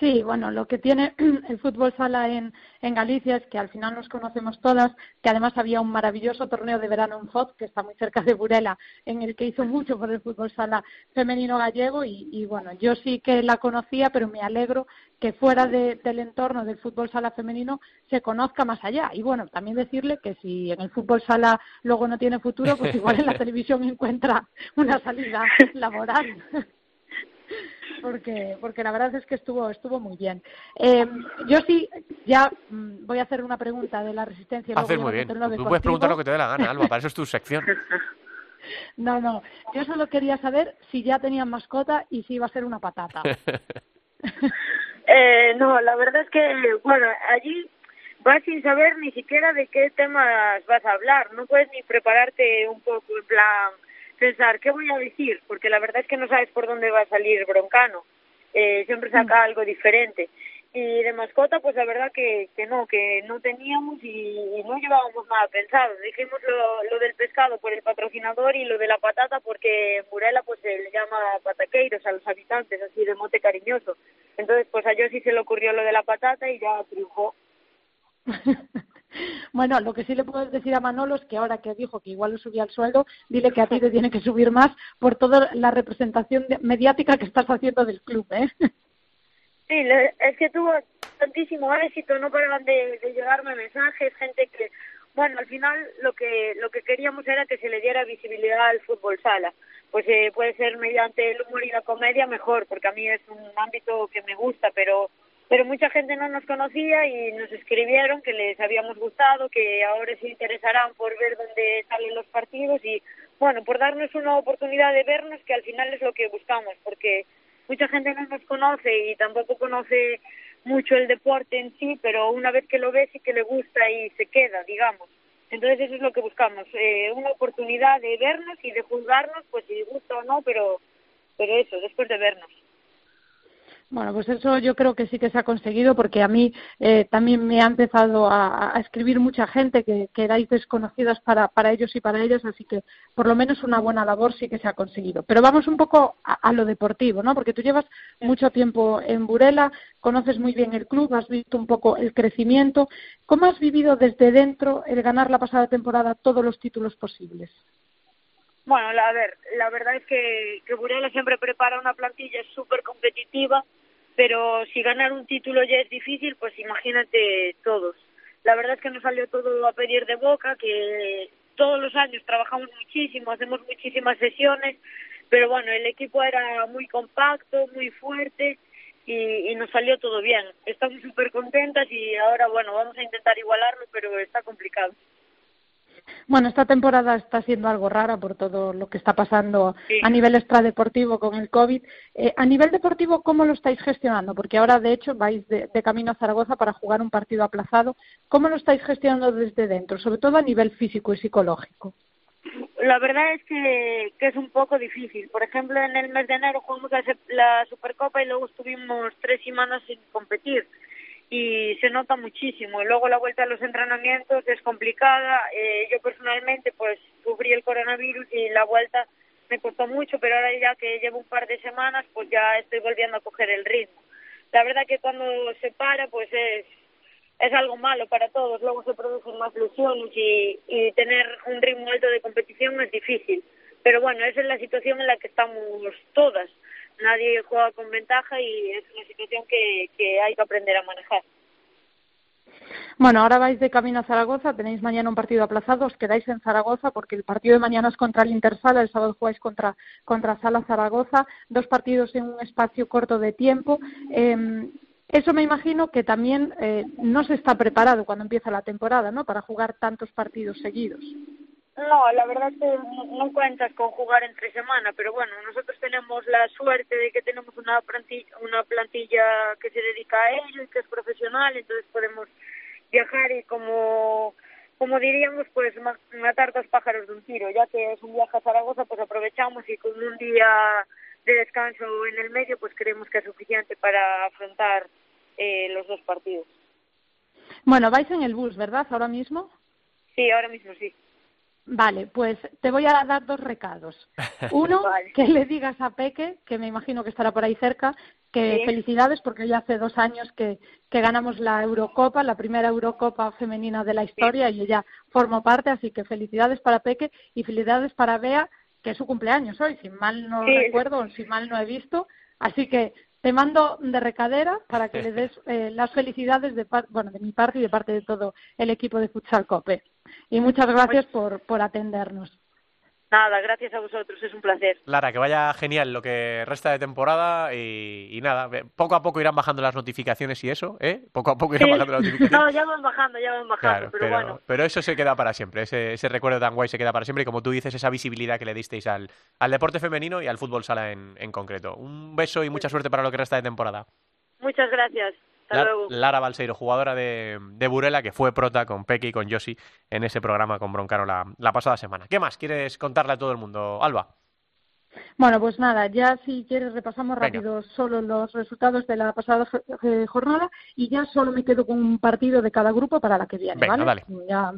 Sí, bueno, lo que tiene <clears throat> el fútbol sala en, en Galicia es que al final nos conocemos todas, que además había un maravilloso torneo de verano en Foz, que está muy cerca de Burela, en el que hizo mucho por el fútbol sala femenino gallego y, y, bueno, yo sí que la conocía, pero me alegro que fuera de- del entorno del fútbol sala femenino se conozca más allá. Y bueno, también decirle que si en el fútbol sala luego no tiene futuro, pues igual en la <laughs> televisión encuentra una salida laboral. Porque porque la verdad es que estuvo estuvo muy bien. Eh, yo sí, ya mm, voy a hacer una pregunta de la resistencia. Haces muy bien. Tú puedes preguntar lo que te dé la gana, Alba, para eso es tu sección. <laughs> No, no, yo solo quería saber si ya tenían mascota y si iba a ser una patata. <laughs> Eh, no, la verdad es que, bueno, allí vas sin saber ni siquiera de qué temas vas a hablar. No puedes ni prepararte un poco, en plan, pensar, ¿qué voy a decir? Porque la verdad es que no sabes por dónde va a salir Broncano. Eh, siempre saca algo diferente. Y de mascota, pues la verdad que, que no, que no teníamos y, y no llevábamos nada pensado. Dijimos lo, lo del pescado por el patrocinador y lo de la patata porque en Burela pues se le llama pataqueiros a los habitantes, así de mote cariñoso. Entonces, pues a sí se le ocurrió lo de la patata y ya triunfó. <laughs> Bueno, lo que sí le puedo decir a Manolo es que ahora que dijo que igual lo subía el sueldo, dile que a ti te tiene que subir más por toda la representación mediática que estás haciendo del club, ¿eh? Sí, es que tuvo tantísimo éxito, no paraban de, de llegarme mensajes, gente que, bueno, al final lo que lo que queríamos era que se le diera visibilidad al fútbol sala. Pues eh, puede ser mediante el humor y la comedia mejor, porque a mí es un ámbito que me gusta, pero pero mucha gente no nos conocía y nos escribieron que les habíamos gustado, que ahora se interesarán por ver dónde salen los partidos y, bueno, por darnos una oportunidad de vernos, que al final es lo que buscamos, porque mucha gente no nos conoce y tampoco conoce mucho el deporte en sí, pero una vez que lo ve sí que le gusta y se queda, digamos. Entonces eso es lo que buscamos, eh, una oportunidad de vernos y de juzgarnos, pues si gusta o no, pero, pero eso, después de vernos. Bueno, pues eso yo creo que sí que se ha conseguido porque a mí eh, también me ha empezado a, a escribir mucha gente que, que erais desconocidas para, para ellos y para ellas, así que por lo menos una buena labor sí que se ha conseguido. Pero vamos un poco a, a lo deportivo, ¿no? Porque tú llevas mucho tiempo en Burela, conoces muy bien el club, has visto un poco el crecimiento. ¿Cómo has vivido desde dentro el ganar la pasada temporada todos los títulos posibles? Bueno, a ver, la verdad es que, que Burela siempre prepara una plantilla súper competitiva, pero si ganar un título ya es difícil, pues imagínate todos. La verdad es que nos salió todo a pedir de boca, que todos los años trabajamos muchísimo, hacemos muchísimas sesiones, pero bueno, el equipo era muy compacto, muy fuerte y, y nos salió todo bien. Estamos súper contentas y ahora, bueno, vamos a intentar igualarlo, pero está complicado. Bueno, esta temporada está siendo algo rara por todo lo que está pasando Sí. a nivel extradeportivo con el COVID. Eh, a nivel deportivo, ¿cómo lo estáis gestionando? Porque ahora, de hecho, vais de, de camino a Zaragoza para jugar un partido aplazado. ¿Cómo lo estáis gestionando desde dentro, sobre todo a nivel físico y psicológico? La verdad es que, que es un poco difícil. Por ejemplo, en el mes de enero jugamos la, la Supercopa y luego estuvimos tres semanas sin competir y se nota muchísimo. Luego la vuelta a los entrenamientos es complicada. Eh, yo personalmente pues sufrí el coronavirus y la vuelta me costó mucho, pero ahora ya que llevo un par de semanas pues ya estoy volviendo a coger el ritmo. La verdad que cuando se para pues es es algo malo para todos. Luego se producen más lesiones y, y tener un ritmo alto de competición es difícil. Pero bueno, esa es la situación en la que estamos todas. Nadie juega con ventaja y es una situación que, que hay que aprender a manejar. Bueno, ahora vais de camino a Zaragoza, tenéis mañana un partido aplazado, os quedáis en Zaragoza porque el partido de mañana es contra el Intersala, el sábado jugáis contra, contra Sala Zaragoza, dos partidos en un espacio corto de tiempo. Eh, eso me imagino que también eh, no se está preparado cuando empieza la temporada, ¿no? Para jugar tantos partidos seguidos. No, la verdad es que no, no cuentas con jugar entre semana, pero bueno, nosotros tenemos la suerte de que tenemos una plantilla, una plantilla que se dedica a ello y que es profesional, entonces podemos viajar y como como diríamos, pues ma- matar dos pájaros de un tiro, ya que es un viaje a Zaragoza, pues aprovechamos y con un día de descanso en el medio, pues creemos que es suficiente para afrontar eh, los dos partidos. Bueno, vais en el bus, ¿verdad? Ahora mismo. Sí, ahora mismo sí. Vale, pues te voy a dar dos recados. <laughs> Uno, que le digas a Peque, que me imagino que estará por ahí cerca, que Sí. felicidades porque ya hace dos años que, que ganamos la Eurocopa, la primera Eurocopa femenina de la historia y ella formó parte, así que felicidades para Peque y felicidades para Bea, que es su cumpleaños hoy, si mal no Sí. recuerdo o si mal no he visto. Así que te mando de recadera para que le <laughs> des eh, las felicidades de, par- bueno, de mi parte y de parte de todo el equipo de Futsal Cope. Y muchas gracias por, por atendernos. Nada, gracias a vosotros, es un placer. Lara, que vaya genial lo que resta de temporada y, y nada, poco a poco irán bajando las notificaciones y eso, ¿eh? Poco a poco irán Sí. bajando las notificaciones. No, ya van bajando, ya van bajando, Claro, pero, bueno. pero eso se queda para siempre, ese, ese recuerdo tan guay se queda para siempre y como tú dices, esa visibilidad que le disteis al, al deporte femenino y al fútbol sala en, en concreto. Un beso y mucha suerte para lo que resta de temporada. Muchas gracias. Hasta Lar- luego. Lara Balseiro, jugadora de, de Burela, que fue prota con Peque y con Yoshi en ese programa con Broncano la, la pasada semana. ¿Qué más quieres contarle a todo el mundo, Alba? Bueno, pues nada, ya si quieres repasamos Venga. rápido solo los resultados de la pasada jo- jornada y ya solo me quedo con un partido de cada grupo para la que viene, Venga, ¿vale? dale. Ya-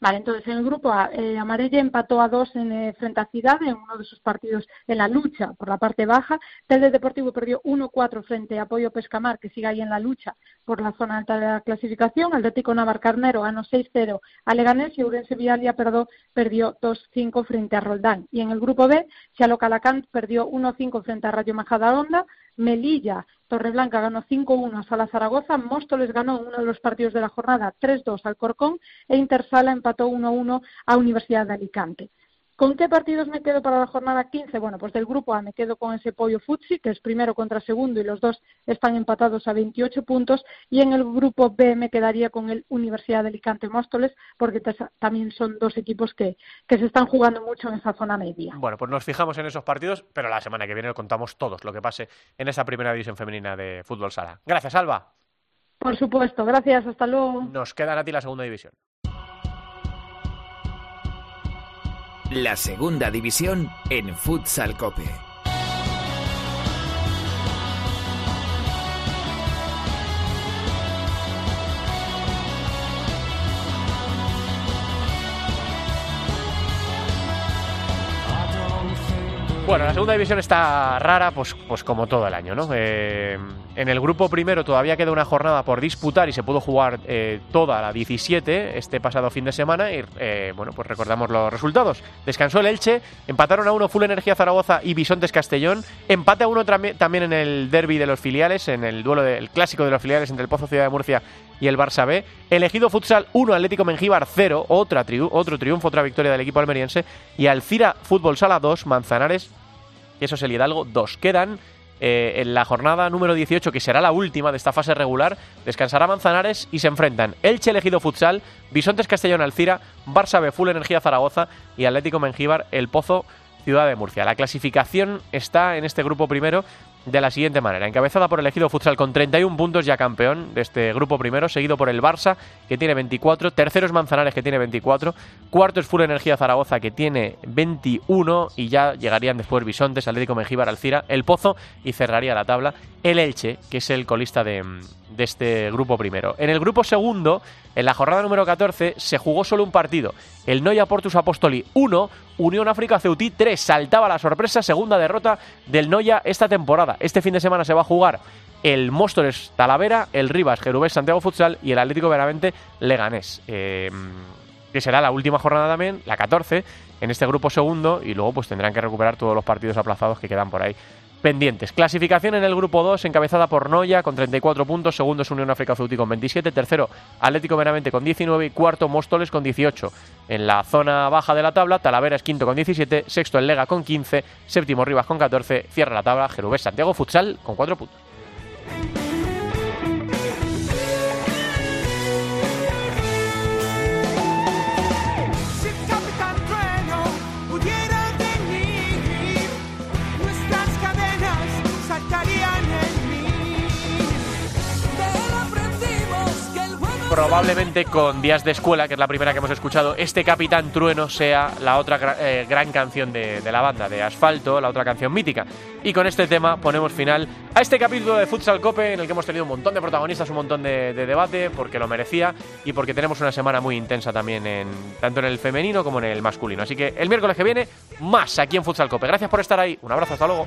Vale, entonces en el grupo A, eh, Amarella empató a dos en, eh, frente a Ciudad en uno de sus partidos en la lucha por la parte baja. Telde Deportivo perdió 1-4 frente a Apoyo Pescamar, que sigue ahí en la lucha por la zona alta de la clasificación. Atlético Navarcarnero ganó 6-0 a Leganés y Urense Vialia perdió, perdió 2-5 frente a Roldán. Y en el grupo B, Chalo Calacant perdió 1-5 frente a Rayo Majadahonda. Melilla, Torreblanca ganó 5-1 a Sala Zaragoza, Móstoles ganó uno de los partidos de la jornada 3-2 al Corcón e Intersala empató 1-1 a Universidad de Alicante. ¿Con qué partidos me quedo para la jornada 15? Bueno, pues del grupo A me quedo con ese Pollo Futsi, que es primero contra segundo y los dos están empatados a 28 puntos. Y en el grupo B me quedaría con el Universidad de Alicante Móstoles, porque también son dos equipos que, que se están jugando mucho en esa zona media. Bueno, pues nos fijamos en esos partidos, pero la semana que viene contamos todos lo que pase en esa primera división femenina de fútbol sala. Gracias, Alba. Por supuesto, gracias, hasta luego. Nos queda a ti la segunda división. La segunda división en Futsal Cope. Bueno, la segunda división está rara, pues, pues como todo el año, ¿no? Eh, en el grupo primero todavía queda una jornada por disputar y se pudo jugar eh, toda la 17 este pasado fin de semana y, eh, bueno, pues recordamos los resultados. Descansó el Elche, empataron a uno Full Energía Zaragoza y Bisontes Castellón, empate a uno también en el derby de los filiales, en el duelo del clásico de los filiales entre el Pozo Ciudad de Murcia y el Barça B. Elegido Futsal 1, Atlético Mengíbar 0, otra otro triunfo, otra victoria del equipo almeriense. Y Alcira Fútbol Sala 2, Manzanares y eso es el Hidalgo 2. Quedan eh, en la jornada número 18, que será la última de esta fase regular, descansará Manzanares y se enfrentan Elche Elegido Futsal, Bisontes Castellón Alcira, Barça B Full Energía Zaragoza y Atlético Mengíbar El Pozo Ciudad de Murcia. La clasificación está en este grupo primero de la siguiente manera. Encabezada por el Ejido Futsal con 31 puntos ya campeón de este grupo primero, seguido por el Barça que tiene 24, tercero es Manzanares que tiene 24, cuarto es Full Energía Zaragoza que tiene 21 y ya llegarían después Bisontes, Atlético Mengíbar, Alcira, El Pozo y cerraría la tabla el Elche, que es el colista de, de este grupo primero. En el grupo segundo, en la jornada número 14, se jugó solo un partido. El Noia Portus Apostoli 1, Unión África Ceutí 3. Saltaba la sorpresa, segunda derrota del Noia esta temporada. Este fin de semana se va a jugar el Móstoles Talavera, el Rivas Jerubés Santiago Futsal y el Atlético Veramente Leganés. Eh, que será la última jornada también, la 14, en este grupo segundo, y luego pues tendrán que recuperar todos los partidos aplazados que quedan por ahí pendientes. Clasificación en el grupo 2, encabezada por Noya con 34 puntos, segundo es Unión África Ceuti con 27, tercero Atlético Meramente con 19 y cuarto Móstoles con 18. En la zona baja de la tabla, Talavera es quinto con 17, sexto el Lega con 15, séptimo Rivas con 14, cierra la tabla Jerubés Santiago Futsal con 4 puntos. Probablemente con Días de Escuela, que es la primera que hemos escuchado, este Capitán Trueno sea la otra eh, gran canción de, de, la banda, de Asfalto, la otra canción mítica. Y con este tema ponemos final a este capítulo de Futsal Cope, en el que hemos tenido un montón de protagonistas, un montón de, de debate, porque lo merecía y porque tenemos una semana muy intensa también, en, tanto en el femenino como en el masculino. Así que el miércoles que viene, más aquí en Futsal Cope. Gracias por estar ahí, un abrazo, hasta luego.